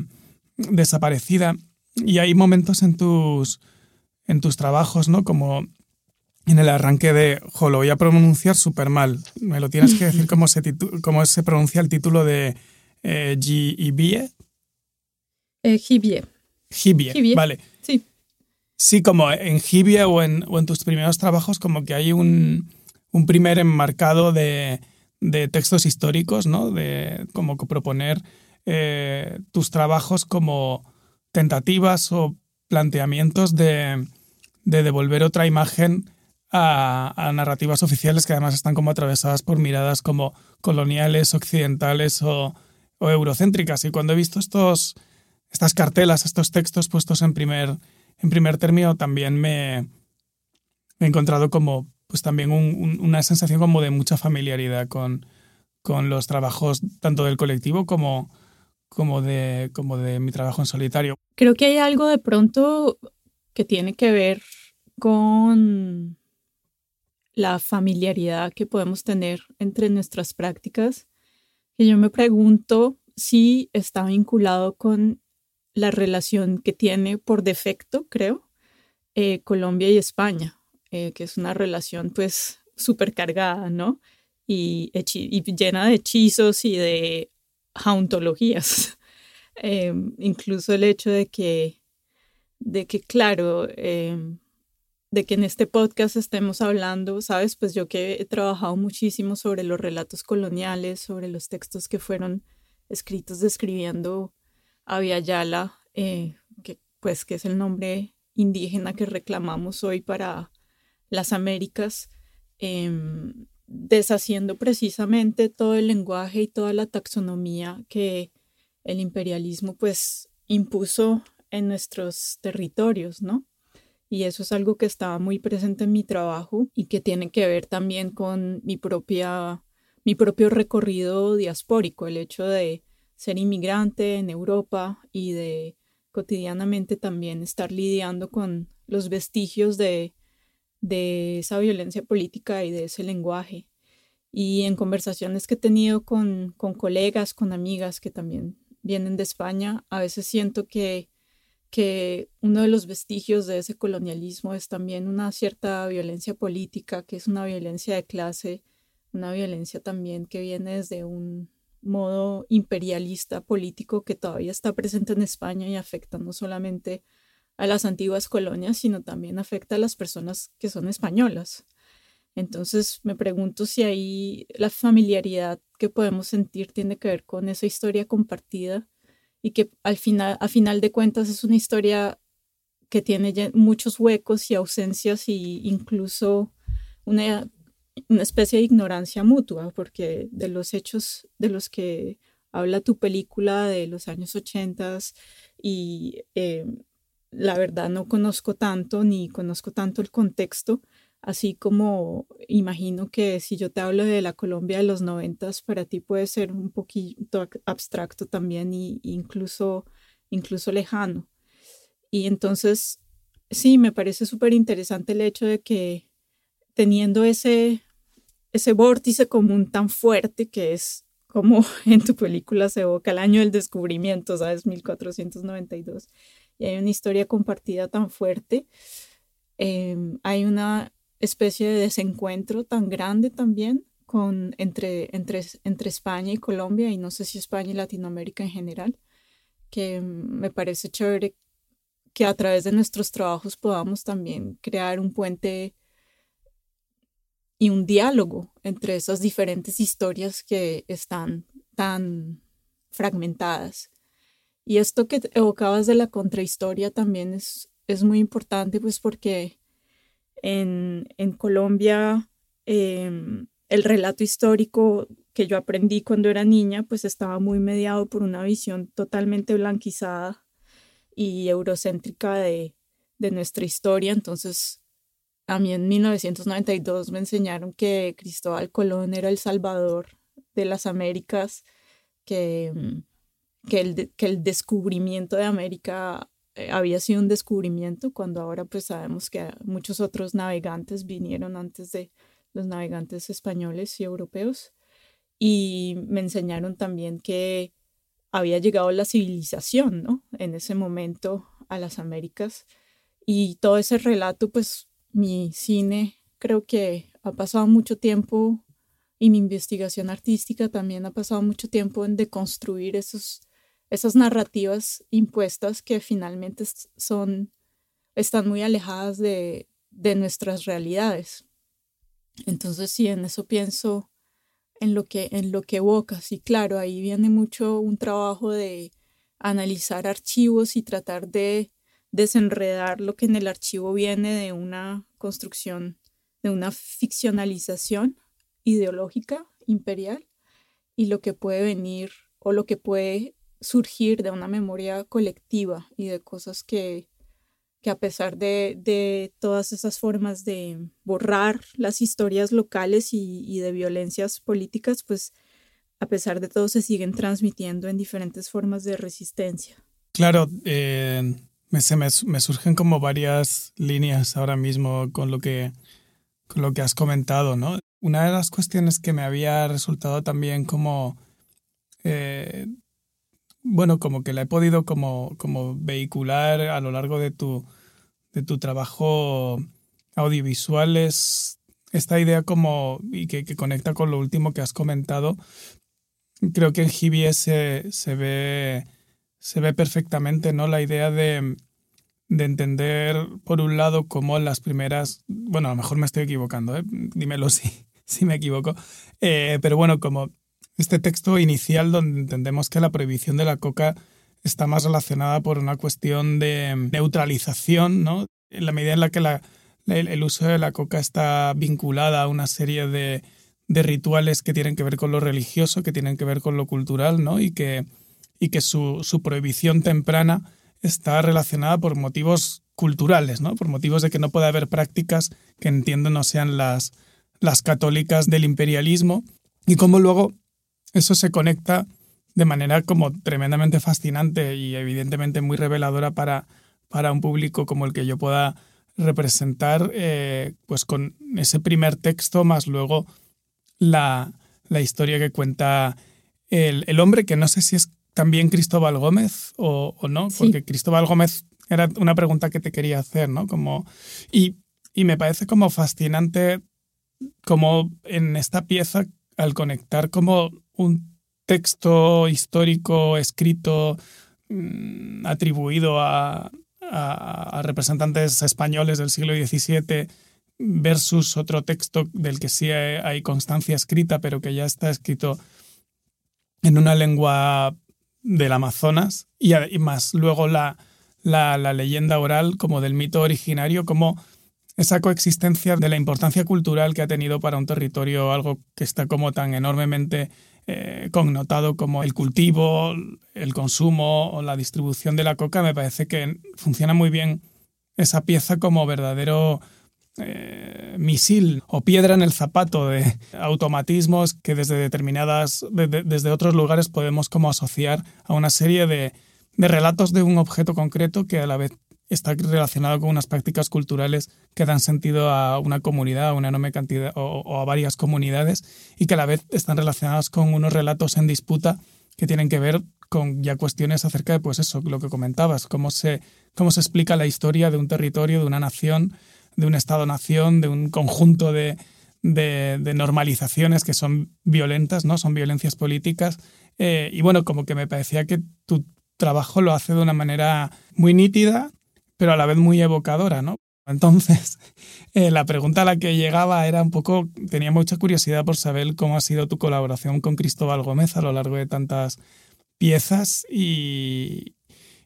desaparecida. Y hay momentos en tus, en tus trabajos, ¿no? Como en el arranque de, jo, lo voy a pronunciar súper mal. Me lo tienes que decir cómo se, cómo se pronuncia el título de eh, G-I-B-E. Eh, Hibie, vale. Sí. Sí, como en Hibie o en, o en tus primeros trabajos, como que hay un, un primer enmarcado de, de, textos históricos, ¿no? De como que proponer eh, tus trabajos como tentativas o planteamientos de, de devolver otra imagen a, a, narrativas oficiales que además están como atravesadas por miradas como coloniales, occidentales o, o eurocéntricas. Y cuando he visto estos estas cartelas, estos textos puestos en primer, en primer término también me, he encontrado como pues también una sensación como de mucha familiaridad con, con los trabajos tanto del colectivo como, como, de, como de mi trabajo en solitario. Creo que hay algo de pronto que tiene que ver con la familiaridad que podemos tener entre nuestras prácticas, que yo me pregunto si está vinculado con la relación que tiene por defecto, creo, eh, Colombia y España, eh, que es una relación pues súper cargada, ¿no? Y, llena de hechizos y de jauntologías. Em, incluso el hecho de que, de que claro, em, de que en este podcast estemos hablando, sabes, pues yo que he trabajado muchísimo sobre los relatos coloniales, sobre los textos que fueron escritos describiendo Yala, eh, que, pues, que es el nombre indígena que reclamamos hoy para las Américas, em, deshaciendo precisamente todo el lenguaje y toda la taxonomía que el imperialismo pues impuso en nuestros territorios, ¿no? Y eso es algo que estaba muy presente en mi trabajo y que tiene que ver también con mi propia mi propio recorrido diaspórico, el hecho de ser inmigrante en Europa y de cotidianamente también estar lidiando con los vestigios de, de esa violencia política y de ese lenguaje. Y en conversaciones que he tenido con, con colegas, con amigas que también vienen de España, a veces siento que que uno de los vestigios de ese colonialismo es también una cierta violencia política, que es una violencia de clase, una violencia también que viene desde un modo imperialista político que todavía está presente en España y afecta no solamente a las antiguas colonias, sino también afecta a las personas que son españolas. Entonces me pregunto si ahí la familiaridad que podemos sentir tiene que ver con esa historia compartida y que al final, a final de cuentas es una historia que tiene muchos huecos y ausencias y incluso una, una especie de ignorancia mutua, porque de los hechos de los que habla tu película de los años 80 y eh, la verdad no conozco tanto ni conozco tanto el contexto, así como imagino que si yo te hablo de la Colombia de los noventas, para ti puede ser un poquito abstracto también e incluso, incluso lejano. Y entonces, sí, me parece súper interesante el hecho de que teniendo ese, ese vórtice común tan fuerte que es como en tu película se evoca el año del descubrimiento, ¿sabes? 1492 y hay una historia compartida tan fuerte, em, hay una especie de desencuentro tan grande también con, entre, entre, entre España y Colombia, y no sé si España y Latinoamérica en general, que me parece chévere que a través de nuestros trabajos podamos también crear un puente y un diálogo entre esas diferentes historias que están tan fragmentadas y esto que evocabas de la contrahistoria también es, es muy importante, pues porque en, en Colombia em, el relato histórico que yo aprendí cuando era niña, pues estaba muy mediado por una visión totalmente blanquizada y eurocéntrica de, de nuestra historia. Entonces, a mí en 1992 me enseñaron que Cristóbal Colón era el salvador de las Américas, que em, que el, que el descubrimiento de América eh, había sido un descubrimiento, cuando ahora pues sabemos que muchos otros navegantes vinieron antes de los navegantes españoles y europeos. Y me enseñaron también que había llegado la civilización, ¿no? En ese momento a las Américas. Y todo ese relato, pues mi cine creo que ha pasado mucho tiempo y mi investigación artística también ha pasado mucho tiempo en deconstruir esos esas narrativas impuestas que finalmente son, están muy alejadas de, de nuestras realidades. Entonces, sí, en eso pienso en lo que, en lo que evocas. Y claro, ahí viene mucho un trabajo de analizar archivos y tratar de desenredar lo que en el archivo viene de una construcción, de una ficcionalización ideológica imperial y lo que puede venir o lo que puede surgir de una memoria colectiva y de cosas que, que a pesar de, de, todas esas formas de borrar las historias locales y, de violencias políticas, pues a pesar de todo se siguen transmitiendo en diferentes formas de resistencia. Claro, eh, me, me, surgen como varias líneas ahora mismo con lo que, con lo que has comentado, ¿no? Una de las cuestiones que me había resultado también como eh, bueno, como que la he podido como, como vehicular a lo largo de tu, de tu trabajo audiovisual es esta idea como y que, conecta con lo último que has comentado. Creo que en Gibies se, se, ve, se ve perfectamente ¿no? la idea de, de entender, por un lado, cómo las primeras, bueno, a lo mejor me estoy equivocando, ¿eh? dímelo si, si me equivoco, eh, pero bueno, como este texto inicial donde entendemos que la prohibición de la coca está más relacionada por una cuestión de neutralización, ¿no? En la medida en la que la, el uso de la coca está vinculada a una serie de, de, rituales que tienen que ver con lo religioso, que tienen que ver con lo cultural, ¿no? Y que, y que su, su prohibición temprana está relacionada por motivos culturales, ¿no? Por motivos de que no puede haber prácticas que entiendo no sean las, las católicas del imperialismo y cómo luego eso se conecta de manera como tremendamente fascinante y evidentemente muy reveladora para, para un público como el que yo pueda representar, eh, pues con ese primer texto más luego la, la historia que cuenta el, el, hombre, que no sé si es también Cristóbal Gómez o, o no, porque Cristóbal Gómez era una pregunta que te quería hacer, ¿no? Como, y, y me parece como fascinante como en esta pieza, al conectar como un texto histórico escrito mm, atribuido a, a, representantes españoles del siglo XVII versus otro texto del que sí hay constancia escrita, pero que ya está escrito en una lengua del Amazonas y, más luego la, la, la, leyenda oral como del mito originario, como esa coexistencia de la importancia cultural que ha tenido para un territorio algo que está como tan enormemente eh, connotado como el cultivo, el consumo o la distribución de la coca, me parece que funciona muy bien esa pieza como verdadero eh, misil o piedra en el zapato de automatismos que desde determinadas, desde otros lugares podemos como asociar a una serie de, de relatos de un objeto concreto que a la vez está relacionado con unas prácticas culturales que dan sentido a una comunidad, a una enorme cantidad o, a varias comunidades y que a la vez están relacionadas con unos relatos en disputa que tienen que ver con ya cuestiones acerca de pues eso, lo que comentabas, cómo se, cómo se explica la historia de un territorio, de una nación, de un Estado-nación, de un conjunto de, de, normalizaciones que son violentas, ¿no? Son violencias políticas. Eh, y bueno, como que me parecía que tu trabajo lo hace de una manera muy nítida, pero a la vez muy evocadora, ¿no? Entonces, eh, la pregunta a la que llegaba era un poco, tenía mucha curiosidad por saber cómo ha sido tu colaboración con Cristóbal Gómez a lo largo de tantas piezas y,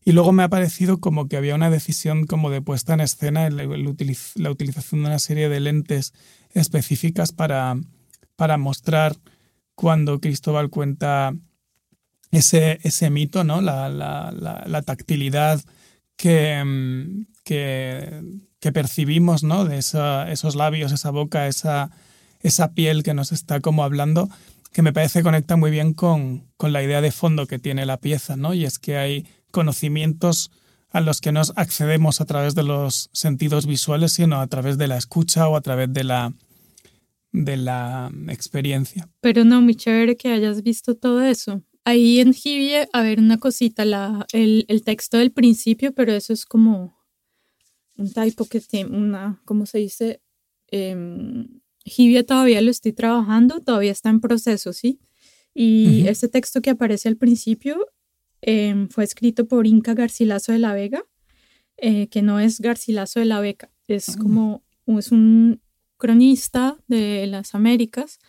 y luego me ha parecido como que había una decisión como de puesta en escena, la utilización de una serie de lentes específicas para, para mostrar cuando Cristóbal cuenta ese, ese mito, ¿no? la, la, la tactilidad que, que, percibimos, ¿no? De esos labios, esa boca, esa, esa piel que nos está como hablando, que me parece conecta muy bien con, con la idea de fondo que tiene la pieza, ¿no? Y es que hay conocimientos a los que no accedemos a través de los sentidos visuales, sino a través de la escucha o a través de la, de la experiencia. Pero no, muy chévere que hayas visto todo eso. Ahí en Hibie, a ver, una cosita, la, el, el, texto del principio, pero eso es como un typo que tiene una, ¿cómo se dice? Eh, todavía lo estoy trabajando, todavía está en proceso, ¿sí? Y ese texto que aparece al principio em, fue escrito por Inca Garcilaso de la Vega, eh, que no es Garcilaso de la Vega, es ah. como, es un cronista de las Américas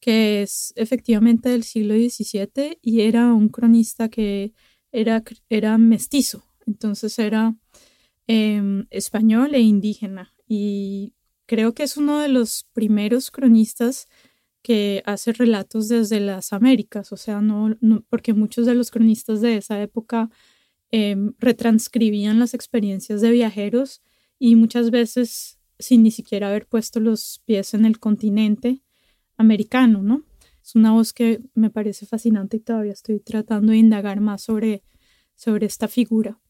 que es efectivamente del siglo XVII y era un cronista que era, era mestizo, entonces era em, español e indígena y creo que es uno de los primeros cronistas que hace relatos desde las Américas, o sea, no, porque muchos de los cronistas de esa época em, retranscribían las experiencias de viajeros y muchas veces sin ni siquiera haber puesto los pies en el continente americano, ¿no? Es una voz que me parece fascinante y todavía estoy tratando de indagar más sobre, sobre esta figura.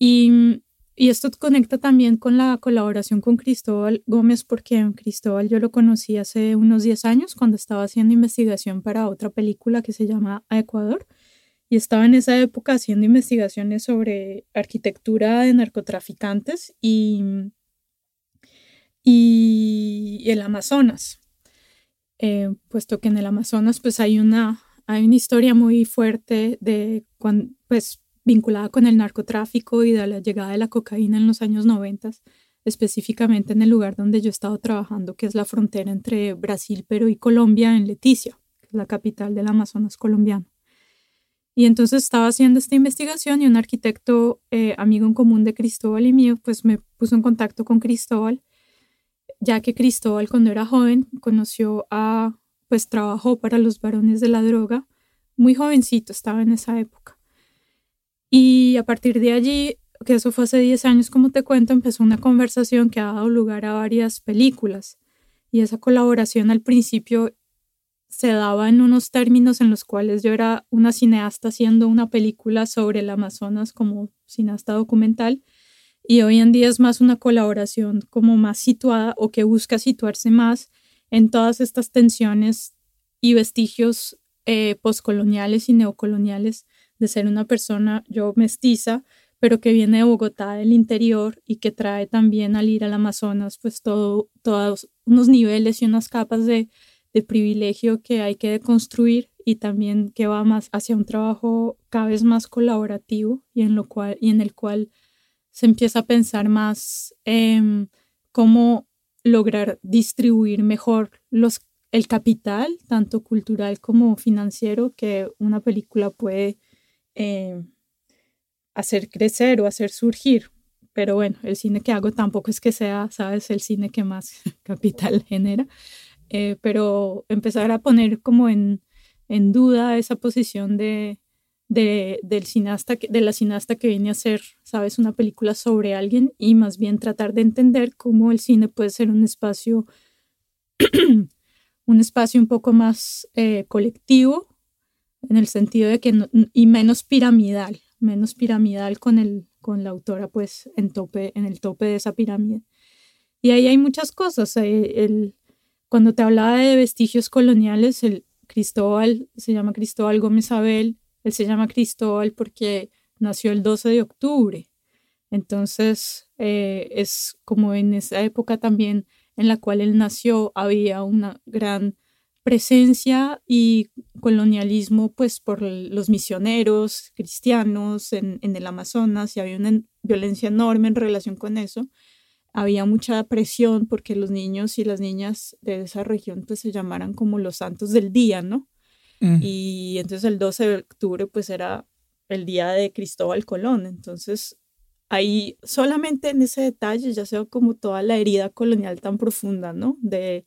Y, y esto conecta también con la colaboración con Cristóbal Gómez, porque Cristóbal yo lo conocí hace unos 10 años cuando estaba haciendo investigación para otra película que se llama A Ecuador. Y estaba en esa época haciendo investigaciones sobre arquitectura de narcotraficantes y, y el Amazonas. Eh, puesto que en el Amazonas pues hay una, hay una historia muy fuerte de pues vinculada con el narcotráfico y de la llegada de la cocaína en los años 90, específicamente en el lugar donde yo he estado trabajando, que es la frontera entre Brasil, Perú y Colombia, en Leticia, la capital del Amazonas colombiano. Y entonces estaba haciendo esta investigación y un arquitecto eh, amigo en común de Cristóbal y mío, pues me puso en contacto con Cristóbal ya que Cristóbal cuando era joven conoció a, pues trabajó para los varones de la droga, muy jovencito estaba en esa época. Y a partir de allí, que eso fue hace 10 años, como te cuento, empezó una conversación que ha dado lugar a varias películas. Y esa colaboración al principio se daba en unos términos en los cuales yo era una cineasta haciendo una película sobre el Amazonas como cineasta documental y hoy en día es más una colaboración como más situada o que busca situarse más en todas estas tensiones y vestigios eh, postcoloniales y neocoloniales de ser una persona yo mestiza, pero que viene de Bogotá del interior y que trae también al ir al Amazonas pues todo, todos unos niveles y unas capas de, de privilegio que hay que deconstruir y también que va más hacia un trabajo cada vez más colaborativo y en, lo cual, y en el cual se empieza a pensar más en cómo lograr distribuir mejor los, el capital, tanto cultural como financiero, que una película puede eh, hacer crecer o hacer surgir. Pero bueno, el cine que hago tampoco es que sea, sabes, el cine que más capital genera. Eh, pero empezar a poner como en, en duda esa posición de, de, del cineasta, de la cineasta que viene a hacer, sabes, una película sobre alguien y más bien tratar de entender cómo el cine puede ser un espacio, un espacio un poco más eh, colectivo, en el sentido de que, y menos piramidal, menos piramidal con, el, con la autora pues en, tope, en el tope de esa pirámide. Y ahí hay muchas cosas. Eh, el, cuando te hablaba de vestigios coloniales, el Cristóbal se llama Cristóbal Gómez Abel, él se llama Cristóbal porque nació el 12 de octubre. Entonces, eh, es como en esa época también en la cual él nació, había una gran presencia y colonialismo pues por los misioneros cristianos en, en, el Amazonas y había una violencia enorme en relación con eso. Había mucha presión porque los niños y las niñas de esa región pues se llamaran como los santos del día, ¿no? Mm. Y entonces el 12 de octubre pues era el día de Cristóbal Colón. Entonces ahí solamente en ese detalle ya se ve como toda la herida colonial tan profunda, ¿no? De,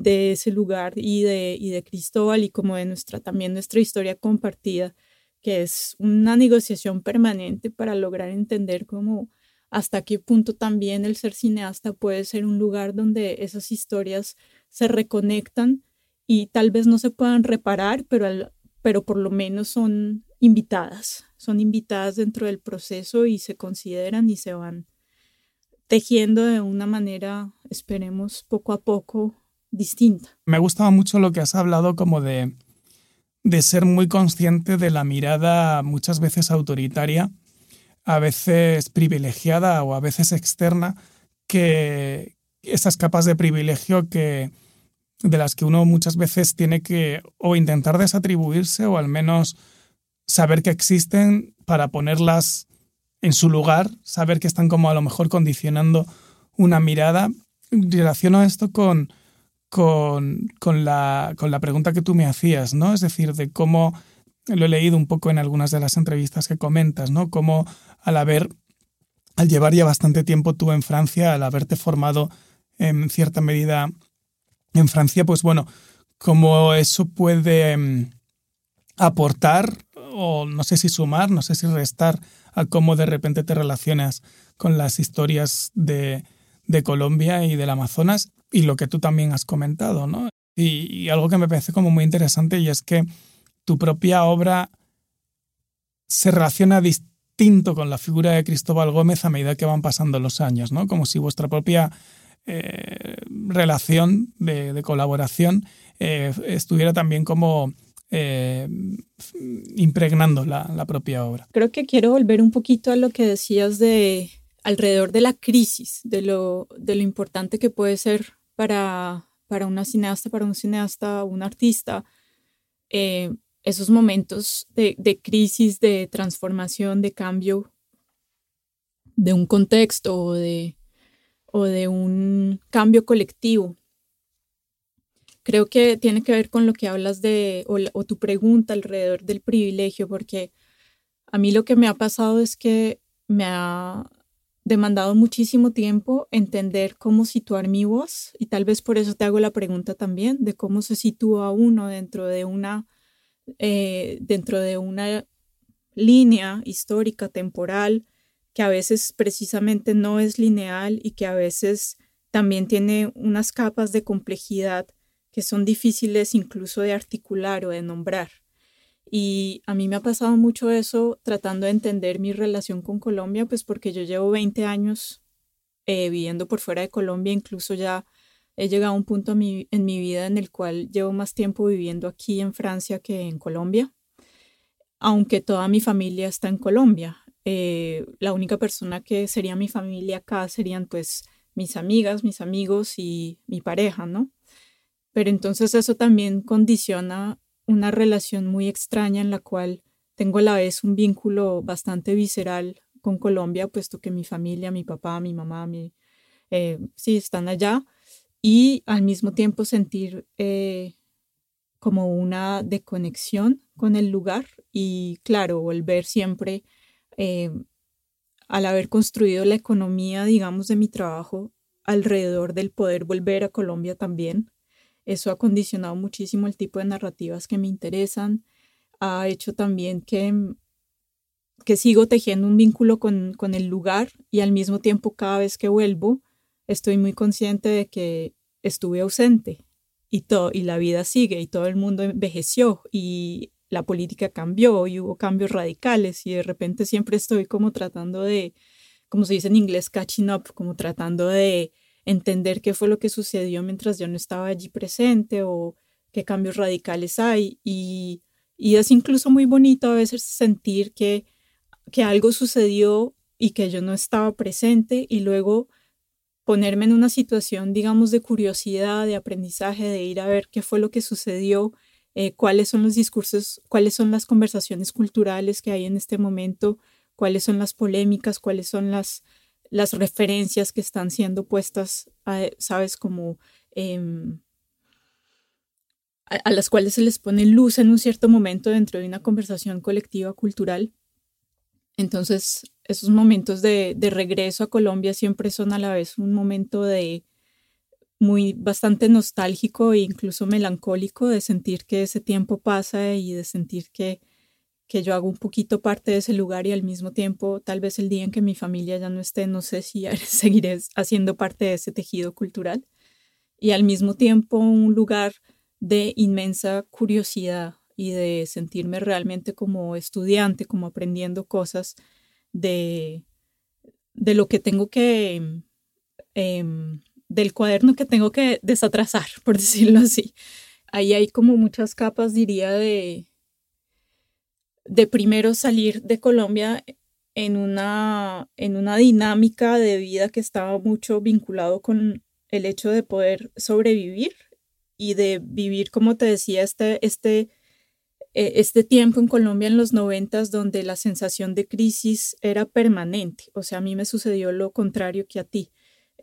de ese lugar y de, y de Cristóbal y como de nuestra, también nuestra historia compartida, que es una negociación permanente para lograr entender cómo hasta qué punto también el ser cineasta puede ser un lugar donde esas historias se reconectan y tal vez no se puedan reparar, pero, pero por lo menos son invitadas, son invitadas dentro del proceso y se consideran y se van tejiendo de una manera, esperemos, poco a poco distinta. Me gustaba mucho lo que has hablado como de, de ser muy consciente de la mirada muchas veces autoritaria, a veces privilegiada o a veces externa, que esas capas de privilegio que de las que uno muchas veces tiene que o intentar desatribuirse o al menos saber que existen para ponerlas en su lugar, saber que están como a lo mejor condicionando una mirada. Relaciono esto con, con, con, la, con la pregunta que tú me hacías, ¿no? Es decir, de cómo, lo he leído un poco en algunas de las entrevistas que comentas, ¿no? Cómo al haber, al llevar ya bastante tiempo tú en Francia, al haberte formado en cierta medida en Francia, pues bueno, cómo eso puede em, aportar, o no sé si sumar, no sé si restar a cómo de repente te relacionas con las historias de, de Colombia y del Amazonas y lo que tú también has comentado, ¿no? Y, algo que me parece como muy interesante y es que tu propia obra se relaciona distinto con la figura de Cristóbal Gómez a medida que van pasando los años, ¿no? Como si vuestra propia eh, relación de, colaboración eh, estuviera también como eh, impregnando la, la, propia obra. Creo que quiero volver un poquito a lo que decías de alrededor de la crisis, de lo, de lo importante que puede ser para, para una cineasta, para un cineasta, un artista, eh, esos momentos de, de, crisis, de transformación, de cambio de un contexto o de, o de un cambio colectivo. Creo que tiene que ver con lo que hablas de, o, o tu pregunta alrededor del privilegio, porque a mí lo que me ha pasado es que me ha demandado muchísimo tiempo entender cómo situar mi voz y tal vez por eso te hago la pregunta también de cómo se sitúa uno dentro de una eh, dentro de una línea histórica temporal que a veces precisamente no es lineal y que a veces también tiene unas capas de complejidad que son difíciles incluso de articular o de nombrar. Y a mí me ha pasado mucho eso tratando de entender mi relación con Colombia, pues porque yo llevo 20 años eh, viviendo por fuera de Colombia, incluso ya he llegado a un punto en mi, vida en el cual llevo más tiempo viviendo aquí en Francia que en Colombia, aunque toda mi familia está en Colombia. eh, la única persona que sería mi familia acá serían pues mis amigas, mis amigos y mi pareja, ¿no? Pero entonces eso también condiciona una relación muy extraña en la cual tengo a la vez un vínculo bastante visceral con Colombia, puesto que mi familia, mi papá, mi mamá, mi, eh, sí, están allá, y al mismo tiempo sentir eh, como una desconexión con el lugar y claro, volver siempre eh, al haber construido la economía, digamos, de mi trabajo alrededor del poder volver a Colombia también. Eso ha condicionado muchísimo el tipo de narrativas que me interesan. Ha hecho también que, que sigo tejiendo un vínculo con, con el lugar y al mismo tiempo cada vez que vuelvo estoy muy consciente de que estuve ausente y, todo, y la vida sigue y todo el mundo envejeció y la política cambió y hubo cambios radicales y de repente siempre estoy como tratando de, como se dice en inglés, catching up, como tratando de entender qué fue lo que sucedió mientras yo no estaba allí presente o qué cambios radicales hay. Y, es incluso muy bonito a veces sentir que, que algo sucedió y que yo no estaba presente y luego ponerme en una situación, digamos, de curiosidad, de aprendizaje, de ir a ver qué fue lo que sucedió eh, cuáles son los discursos, cuáles son las conversaciones culturales que hay en este momento, cuáles son las polémicas, cuáles son las, las referencias que están siendo puestas, a, sabes, como em, a, las cuales se les pone luz en un cierto momento dentro de una conversación colectiva cultural. Entonces, esos momentos de, de regreso a Colombia siempre son a la vez un momento de, muy bastante nostálgico e incluso melancólico de sentir que ese tiempo pasa y de sentir que, que yo hago un poquito parte de ese lugar y al mismo tiempo tal vez el día en que mi familia ya no esté, no sé si seguiré haciendo parte de ese tejido cultural y al mismo tiempo un lugar de inmensa curiosidad y de sentirme realmente como estudiante, como aprendiendo cosas de, de lo que tengo que... Em, del cuaderno que tengo que desatrasar, por decirlo así. Ahí hay como muchas capas, diría, de, de primero salir de Colombia en una, en una dinámica de vida que estaba mucho vinculado con el hecho de poder sobrevivir y de vivir, como te decía, este, este, eh, este tiempo en Colombia en los noventas donde la sensación de crisis era permanente. O sea, a mí me sucedió lo contrario que a ti.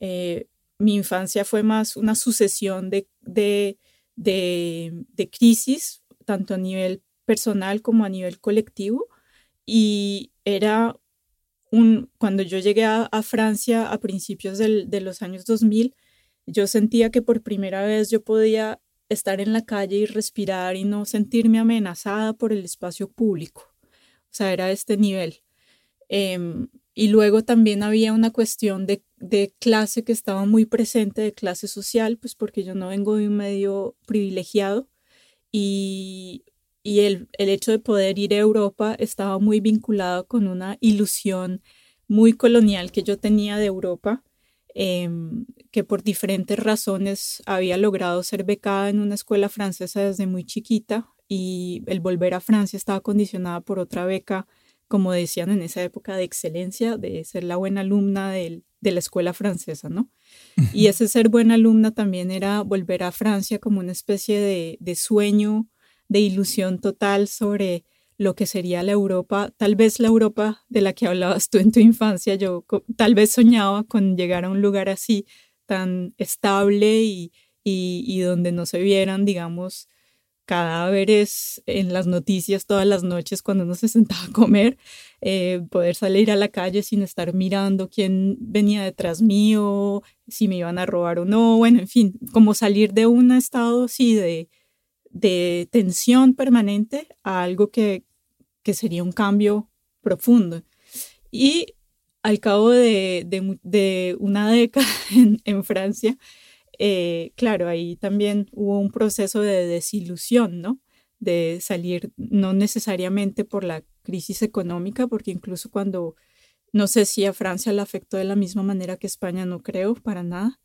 Eh, mi infancia fue más una sucesión de, de, de, crisis, tanto a nivel personal como a nivel colectivo. Y era un, cuando yo llegué a, Francia a principios de los años 2000, yo sentía que por primera vez yo podía estar en la calle y respirar y no sentirme amenazada por el espacio público. O sea, era este nivel. Em, y luego también había una cuestión de, de, clase que estaba muy presente, de clase social, pues porque yo no vengo de un medio privilegiado y, y el, el, hecho de poder ir a Europa estaba muy vinculado con una ilusión muy colonial que yo tenía de Europa, em, que por diferentes razones había logrado ser becada en una escuela francesa desde muy chiquita y el volver a Francia estaba condicionada por otra beca como decían en esa época, de excelencia, de ser la buena alumna de la escuela francesa, ¿no? Y ese ser buena alumna también era volver a Francia como una especie de, sueño, de ilusión total sobre lo que sería la Europa, tal vez la Europa de la que hablabas tú en tu infancia, yo tal vez soñaba con llegar a un lugar así tan estable y, y donde no se vieran, digamos, cadáveres en las noticias todas las noches cuando uno se sentaba a comer, eh, poder salir a la calle sin estar mirando quién venía detrás mío, si me iban a robar o no, bueno, en fin, como salir de un estado así de, de tensión permanente a algo que, que sería un cambio profundo. Y al cabo de, de, una década en, en Francia, eh, claro, ahí también hubo un proceso de desilusión, ¿no? De salir no necesariamente por la crisis económica, porque incluso cuando, no sé si a Francia la afectó de la misma manera que España, no creo, para nada,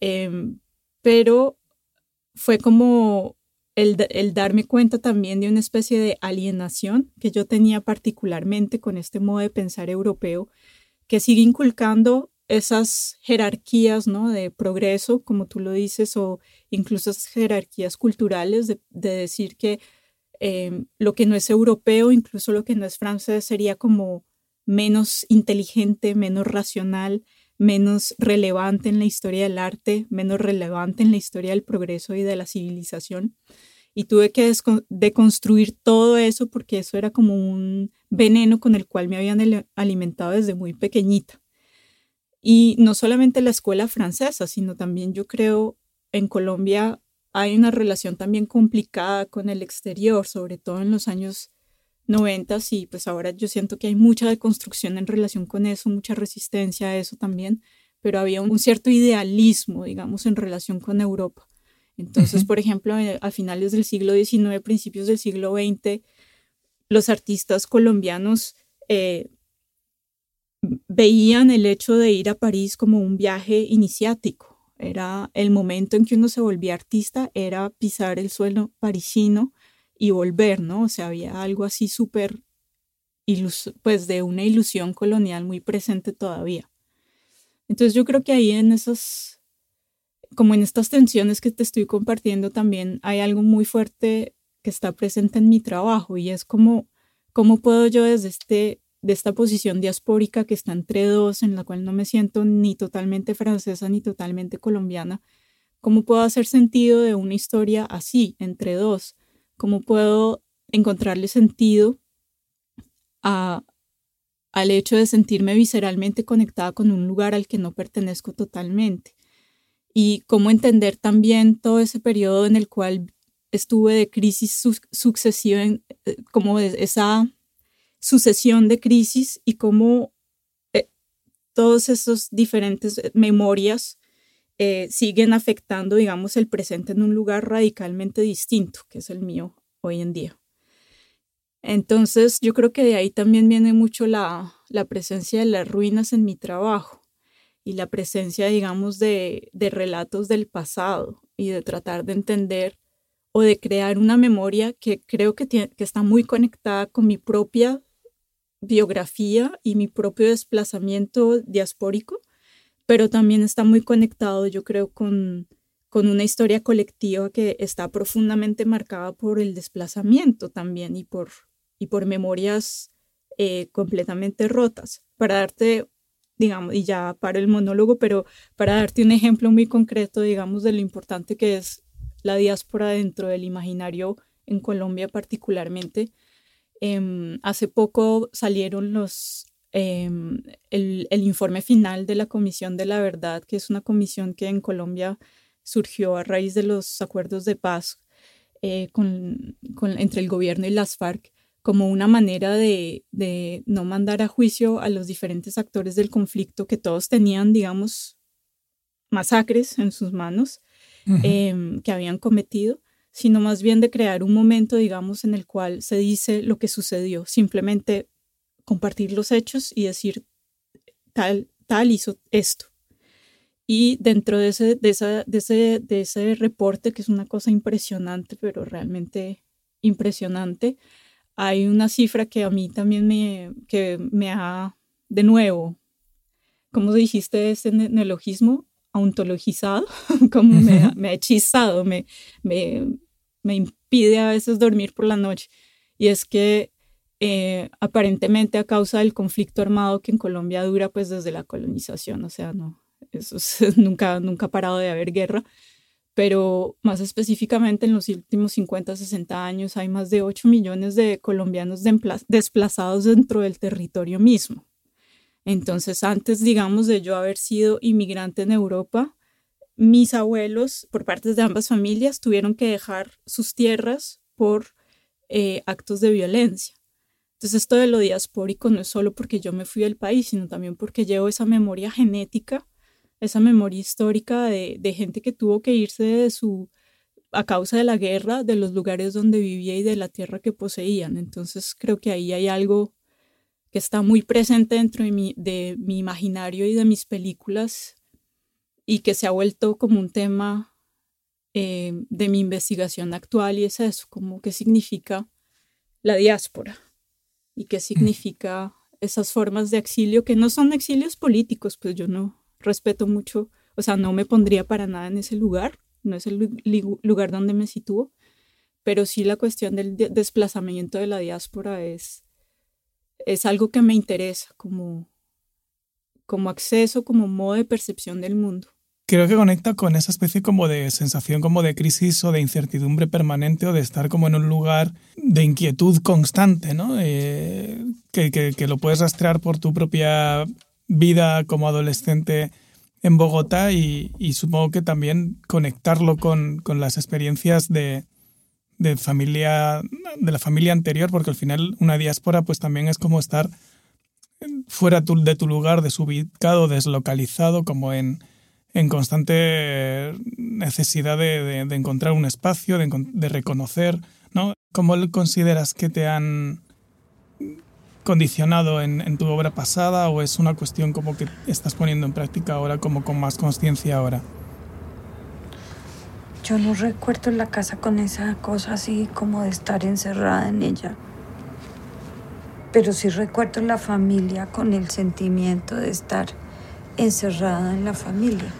em, pero fue como el, darme cuenta también de una especie de alienación que yo tenía particularmente con este modo de pensar europeo, que sigue inculcando esas jerarquías ¿no? de progreso, como tú lo dices, o incluso esas jerarquías culturales de, decir que em, lo que no es europeo, incluso lo que no es francés, sería como menos inteligente, menos racional, menos relevante en la historia del arte, menos relevante en la historia del progreso y de la civilización. Y tuve que deconstruir todo eso porque eso era como un veneno con el cual me habían alimentado desde muy pequeñita. Y no solamente la escuela francesa, sino también yo creo en Colombia hay una relación también complicada con el exterior, sobre todo en los años 90 y pues ahora yo siento que hay mucha deconstrucción en relación con eso, mucha resistencia a eso también, pero había un cierto idealismo, digamos, en relación con Europa. Entonces, por ejemplo, eh, a finales del siglo XIX, principios del siglo XX, los artistas colombianos eh, veían el hecho de ir a París como un viaje iniciático. Era el momento en que uno se volvía artista, era pisar el suelo parisino y volver, ¿no? O sea, había algo así súper, pues de una ilusión colonial muy presente todavía. Entonces yo creo que ahí en esas, como en estas tensiones que te estoy compartiendo también hay algo muy fuerte que está presente en mi trabajo y es como, cómo puedo yo desde este de esta posición diaspórica que está entre dos, en la cual no me siento ni totalmente francesa ni totalmente colombiana, ¿cómo puedo hacer sentido de una historia así, entre dos? ¿Cómo puedo encontrarle sentido a, al hecho de sentirme visceralmente conectada con un lugar al que no pertenezco totalmente? Y cómo entender también todo ese periodo en el cual estuve de crisis sucesiva, eh, como esa sucesión de crisis y cómo eh, todos esos diferentes eh, memorias siguen afectando, digamos, el presente en un lugar radicalmente distinto, que es el mío hoy en día. Entonces, yo creo que de ahí también viene mucho la, la presencia de las ruinas en mi trabajo y la presencia, digamos, de, de relatos del pasado y de tratar de entender o de crear una memoria que creo que, que está muy conectada con mi propia biografía y mi propio desplazamiento diaspórico, pero también está muy conectado, yo creo, con, con una historia colectiva que está profundamente marcada por el desplazamiento también y por, y por memorias eh, completamente rotas. Para darte, digamos, y ya para el monólogo, pero para darte un ejemplo muy concreto, digamos, de lo importante que es la diáspora dentro del imaginario en Colombia particularmente, Em, hace poco salieron los, em, el, informe final de la Comisión de la Verdad, que es una comisión que en Colombia surgió a raíz de los acuerdos de paz eh, con, entre el gobierno y las FARC como una manera de, de, no mandar a juicio a los diferentes actores del conflicto que todos tenían, digamos, masacres en sus manos em, que habían cometido, sino más bien de crear un momento, digamos, en el cual se dice lo que sucedió, simplemente compartir los hechos y decir tal, tal hizo esto. Y dentro de ese, de, esa, de, ese, de ese reporte, que es una cosa impresionante, pero realmente impresionante, hay una cifra que a mí también me, que me ha, de nuevo, como dijiste, ese neologismo, ontologizado, como me, ha, hechizado, me, me, me impide a veces dormir por la noche. Y es que eh, aparentemente a causa del conflicto armado que en Colombia dura pues desde la colonización, o sea, no, eso nunca, nunca ha parado de haber guerra, pero más específicamente en los últimos 50, 60 años hay más de 8 millones de colombianos desplazados dentro del territorio mismo. Entonces, antes, digamos, de yo haber sido inmigrante en Europa, mis abuelos, por partes de ambas familias, tuvieron que dejar sus tierras por eh, actos de violencia. Entonces, esto de lo diaspórico no es solo porque yo me fui del país, sino también porque llevo esa memoria genética, esa memoria histórica de, de gente que tuvo que irse de su, a causa de la guerra, de los lugares donde vivía y de la tierra que poseían. Entonces, creo que ahí hay algo que está muy presente dentro de mi, de mi imaginario y de mis películas y que se ha vuelto como un tema eh, de mi investigación actual y es eso, como qué significa la diáspora y qué significa esas formas de exilio que no son exilios políticos, pues yo no respeto mucho, o sea, no me pondría para nada en ese lugar, no es el lugar donde me sitúo, pero sí la cuestión del desplazamiento de la diáspora es, es algo que me interesa como, como acceso, como modo de percepción del mundo. Creo que conecta con esa especie como de sensación como de crisis o de incertidumbre permanente o de estar como en un lugar de inquietud constante, ¿no? Eh, que, que, lo puedes rastrear por tu propia vida como adolescente en Bogotá y, supongo que también conectarlo con, con las experiencias de, de familia, de la familia anterior, porque al final una diáspora pues también es como estar fuera de tu lugar, desubicado, deslocalizado, como en, en constante necesidad de, de, encontrar un espacio, de, de, reconocer, ¿no? ¿Cómo consideras que te han condicionado en, en, tu obra pasada o es una cuestión como que estás poniendo en práctica ahora como con más conciencia ahora? Yo no recuerdo la casa con esa cosa así como de estar encerrada en ella. Pero sí recuerdo la familia con el sentimiento de estar encerrada en la familia.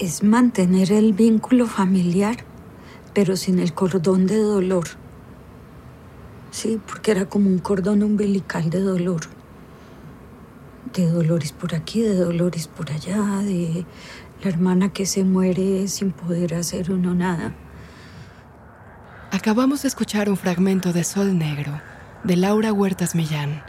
Es mantener el vínculo familiar pero sin el cordón de dolor. Sí, porque era como un cordón umbilical de dolor. De dolores por aquí, de dolores por allá, de la hermana que se muere sin poder hacer uno nada. Acabamos de escuchar un fragmento de Sol Negro, de Laura Huertas Millán.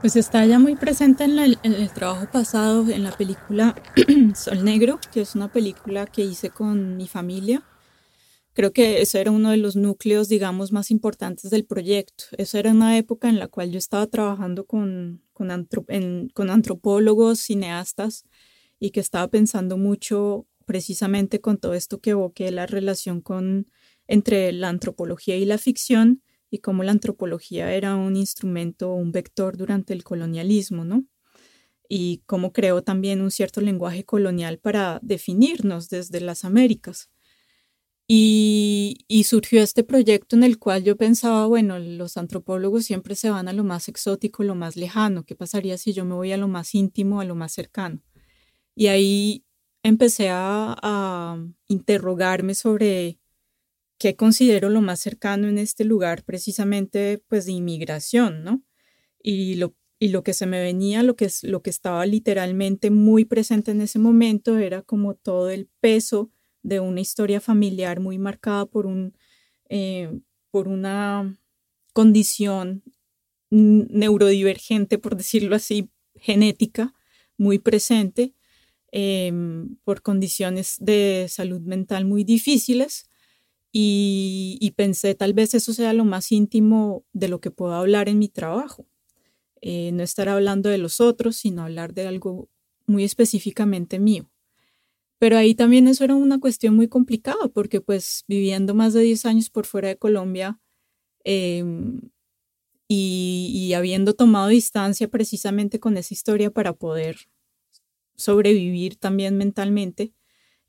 Pues está ya muy presente en, el trabajo pasado, en la película Sol Negro, que es una película que hice con mi familia Creo que ese era uno de los núcleos, digamos, más importantes del proyecto. Esa era una época en la cual yo estaba trabajando con, con, antropólogos, cineastas, y que estaba pensando mucho precisamente con todo esto que evoqué, la relación con, entre la antropología y la ficción, y cómo la antropología era un instrumento, un vector durante el colonialismo, ¿no? Y cómo creó también un cierto lenguaje colonial para definirnos desde las Américas. Y, surgió este proyecto en el cual yo pensaba, bueno, los antropólogos siempre se van a lo más exótico, lo más lejano. ¿Qué pasaría si yo me voy a lo más íntimo, a lo más cercano? Y ahí empecé a, a interrogarme sobre qué considero lo más cercano en este lugar, precisamente pues de inmigración, ¿no? Y lo, y lo que se me venía, lo que, lo que estaba literalmente muy presente en ese momento era como todo el peso de una historia familiar muy marcada por, un, eh, por una condición neurodivergente, por decirlo así, genética, muy presente, em, por condiciones de salud mental muy difíciles. Y, pensé tal vez eso sea lo más íntimo de lo que puedo hablar en mi trabajo. Eh, no estar hablando de los otros, sino hablar de algo muy específicamente mío. Pero ahí también eso era una cuestión muy complicada porque pues viviendo más de 10 años por fuera de Colombia em, y, habiendo tomado distancia precisamente con esa historia para poder sobrevivir también mentalmente,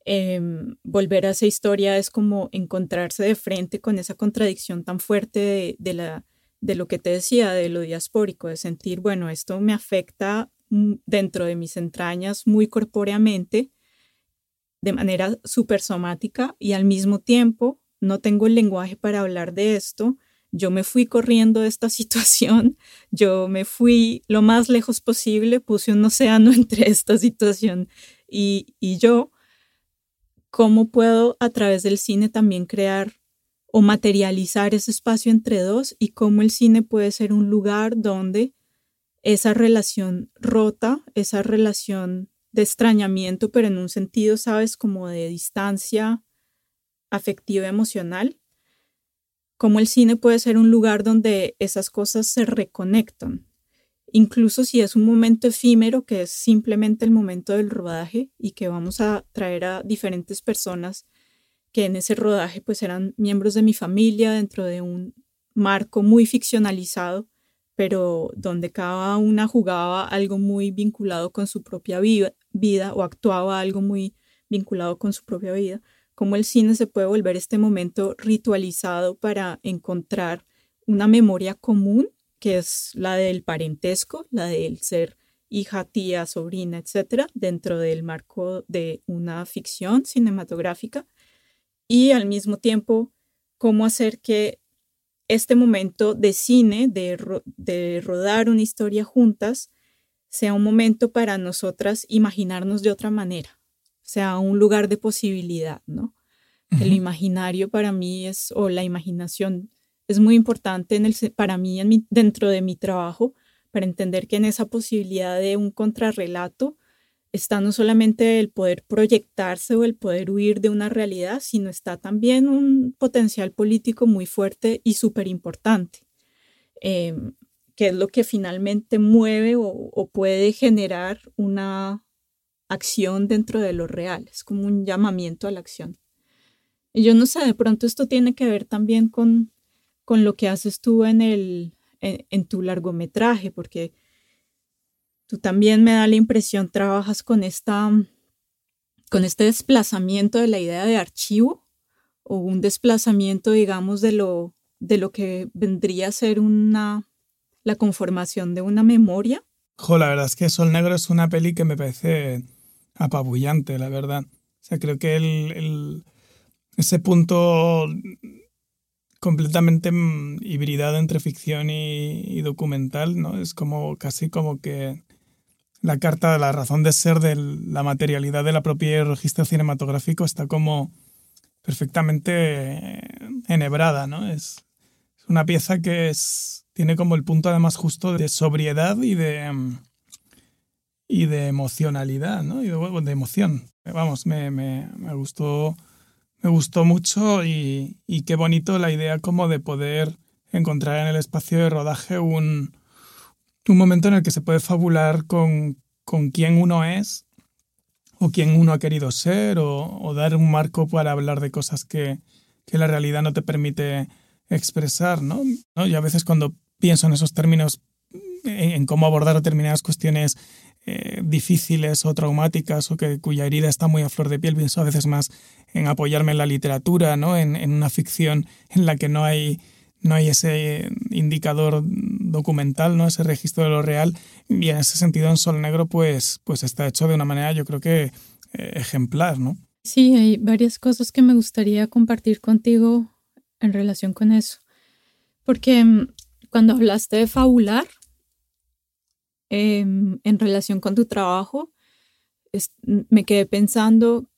em, volver a esa historia es como encontrarse de frente con esa contradicción tan fuerte de, la, de lo que te decía, de lo diaspórico, de sentir, bueno, esto me afecta dentro de mis entrañas muy corpóreamente de manera súper somática y al mismo tiempo no tengo el lenguaje para hablar de esto. Yo me fui corriendo de esta situación, yo me fui lo más lejos posible, puse un océano entre esta situación y, y yo. ¿Cómo puedo a través del cine también crear o materializar ese espacio entre dos y cómo el cine puede ser un lugar donde esa relación rota, esa relación de extrañamiento, pero en un sentido, sabes, como de distancia afectiva emocional, como el cine puede ser un lugar donde esas cosas se reconectan, incluso si es un momento efímero que es simplemente el momento del rodaje y que vamos a traer a diferentes personas que en ese rodaje pues eran miembros de mi familia dentro de un marco muy ficcionalizado, pero donde cada una jugaba algo muy vinculado con su propia vida, vida o actuaba algo muy vinculado con su propia vida, cómo el cine se puede volver este momento ritualizado para encontrar una memoria común, que es la del parentesco, la del ser hija, tía, sobrina, etcétera, dentro del marco de una ficción cinematográfica y al mismo tiempo cómo hacer que este momento de cine, de, de rodar una historia juntas, sea un momento para nosotras imaginarnos de otra manera, sea un lugar de posibilidad, ¿no? El imaginario para mí es, o la imaginación es muy importante para mí en dentro de mi trabajo, para entender que en esa posibilidad de un contrarrelato está no solamente el poder proyectarse o el poder huir de una realidad, sino está también un potencial político muy fuerte y súper importante, em, que es lo que finalmente mueve o, o, puede generar una acción dentro de lo real, es como un llamamiento a la acción. Y yo no sé, de pronto esto tiene que ver también con, con lo que haces tú en, el, en, tu largometraje, porque tú también me da la impresión, trabajas con, esta, con este desplazamiento de la idea de archivo o un desplazamiento, digamos, de lo, de lo que vendría a ser una, la conformación de una memoria. Jo, la verdad es que Sol Negro es una peli que me parece apabullante, la verdad. O sea, creo que el, ese punto completamente mm, hibridado entre ficción y, documental, ¿no? Es como casi como que la carta de la razón de ser de la materialidad de la propia registro cinematográfico está como perfectamente enhebrada, ¿no? Es, una pieza que es, tiene como el punto además justo de sobriedad y de, y de emocionalidad, ¿no? Y de, de emoción. Vamos, me, me, me gustó me gustó mucho y, qué bonito la idea como de poder encontrar en el espacio de rodaje un, un momento en el que se puede fabular con, con quién uno es o quién uno ha querido ser o, dar un marco para hablar de cosas que, que, la realidad no te permite expresar, ¿no? ¿no? Y a veces cuando pienso en esos términos, en cómo abordar determinadas cuestiones eh, difíciles o traumáticas o que cuya herida está muy a flor de piel, pienso a veces más en apoyarme en la literatura, ¿no? en, en una ficción en la que no hay, no hay ese indicador documental, ¿no? ese registro de lo real, y en ese sentido en Sol Negro pues, pues está hecho de una manera yo creo que eh, ejemplar. ¿no? Sí, hay varias cosas que me gustaría compartir contigo en relación con eso, porque mm, cuando hablaste de fabular, Em, en relación con tu trabajo, me quedé pensando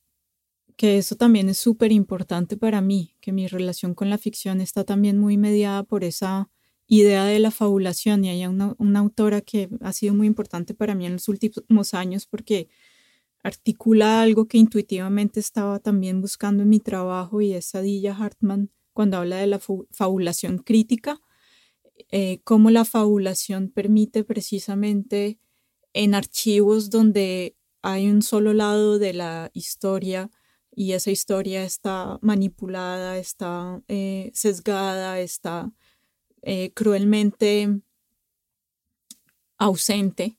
que eso también es súper importante para mí, que mi relación con la ficción está también muy mediada por esa idea de la fabulación. Y hay una, una autora que ha sido muy importante para mí en los últimos años porque articula algo que intuitivamente estaba también buscando en mi trabajo y es Adilla Hartman cuando habla de la fabulación crítica eh, cómo la fabulación permite precisamente en archivos donde hay un solo lado de la historia y esa historia está manipulada, está eh, sesgada, está eh, cruelmente ausente.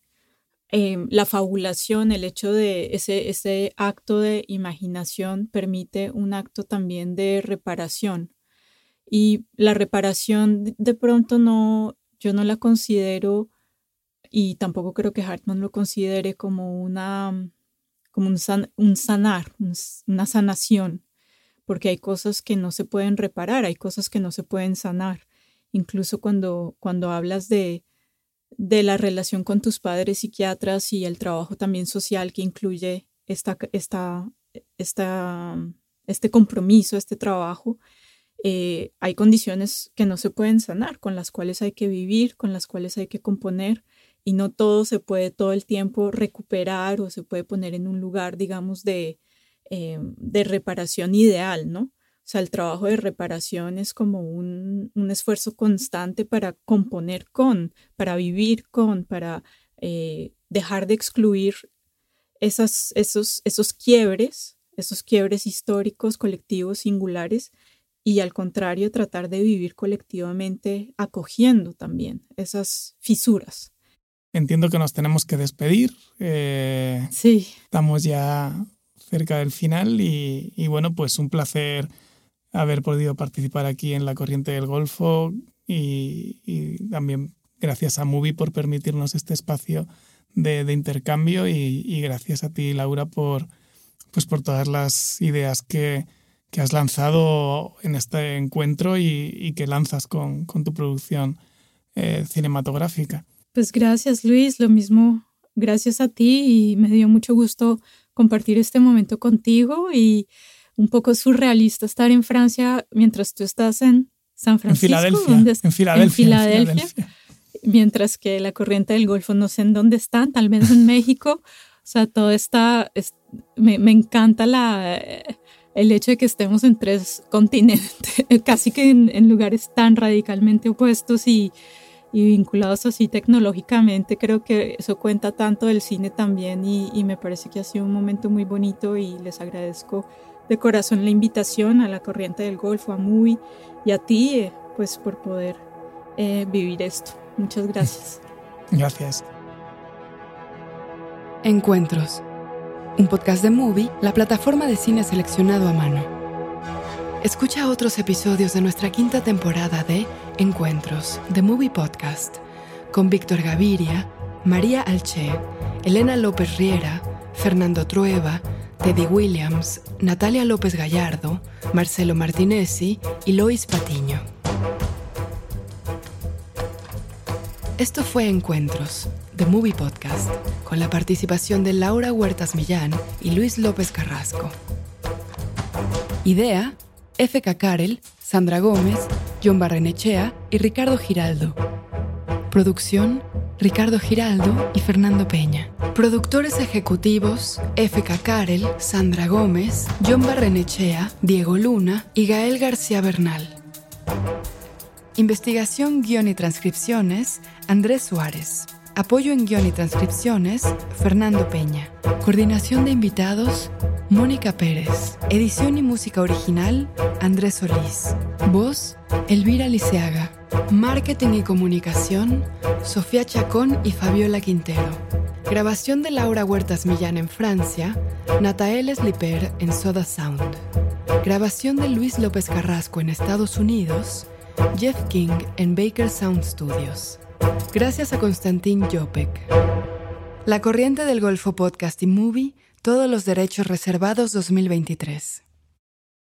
la fabulación, el hecho de ese, ese acto de imaginación permite un acto también de reparación y la reparación de pronto no, yo no la considero y tampoco creo que Hartman lo considere como una como un, un sanar, una sanación, porque hay cosas que no se pueden reparar, hay cosas que no se pueden sanar. Incluso cuando, cuando hablas de, de la relación con tus padres psiquiatras y el trabajo también social que incluye esta, esta, esta, este compromiso, este trabajo, eh, hay condiciones que no se pueden sanar, con las cuales hay que vivir, con las cuales hay que componer, y no todo se puede todo el tiempo recuperar o se puede poner en un lugar, digamos, de, eh, de reparación ideal, ¿no? O sea, el trabajo de reparación es como un, un esfuerzo constante para componer con, para vivir con, para eh, dejar de excluir esas, esos, esos quiebres esos quiebres históricos, colectivos, singulares, y al contrario, tratar de vivir colectivamente acogiendo también esas fisuras. Entiendo que nos tenemos que despedir. Eh, sí. Estamos ya cerca del final y, bueno, pues un placer haber podido participar aquí en la Corriente del Golfo y, también gracias a Movie por permitirnos este espacio de, intercambio y, gracias a ti, Laura, por, pues por todas las ideas que, que has lanzado en este encuentro y, que lanzas con, con tu producción eh, cinematográfica. Pues gracias Luis, lo mismo, gracias a ti y me dio mucho gusto compartir este momento contigo y un poco surrealista estar en Francia mientras tú estás en San Francisco. En Filadelfia. En Filadelfia, Mientras que la corriente del Golfo no sé en dónde están, tal vez en México. O sea, todo está, me, me encanta la el hecho de que estemos en tres continentes, casi que en, lugares tan radicalmente opuestos y, vinculados así tecnológicamente, creo que eso cuenta tanto del cine también y, me parece que ha sido un momento muy bonito y les agradezco de corazón la invitación a la Corriente del Golfo, a Muy y a ti, eh, pues por poder eh, vivir esto. Muchas gracias. Gracias. Encuentros un podcast de Movie, la plataforma de cine seleccionado a mano. Escucha otros episodios de nuestra quinta temporada de Encuentros, The Movie Podcast, con Víctor Gaviria, María Alche, Elena López Riera, Fernando Trueba, Teddy Williams, Natalia López Gallardo, Marcelo Martinesi y Lois Patiño. Esto fue Encuentros, The Movie Podcast, con la participación de Laura Huertas Millán y Luis López Carrasco. Idea, F.K. Karel, Sandra Gómez, John Barrenechea y Ricardo Giraldo. Producción, Ricardo Giraldo y Fernando Peña. Productores ejecutivos, F.K. Karel, Sandra Gómez, John Barrenechea, Diego Luna y Gael García Bernal. Investigación, guion y transcripciones, Andrés Suárez. Apoyo en guion y transcripciones, Fernando Peña. Coordinación de invitados, Mónica Pérez. Edición y música original, Andrés Solís. Voz, Elvira Liceaga. Marketing y comunicación, Sofía Chacón y Fabiola Quintero. Grabación de Laura Huertas Millán en Francia, Natael Sliper en Soda Sound. Grabación de Luis López Carrasco en Estados Unidos, Jeff King en Baker Sound Studios. Gracias a Konstantin Jopek. La Corriente del Golfo Podcast y Movie, todos los derechos reservados 2023.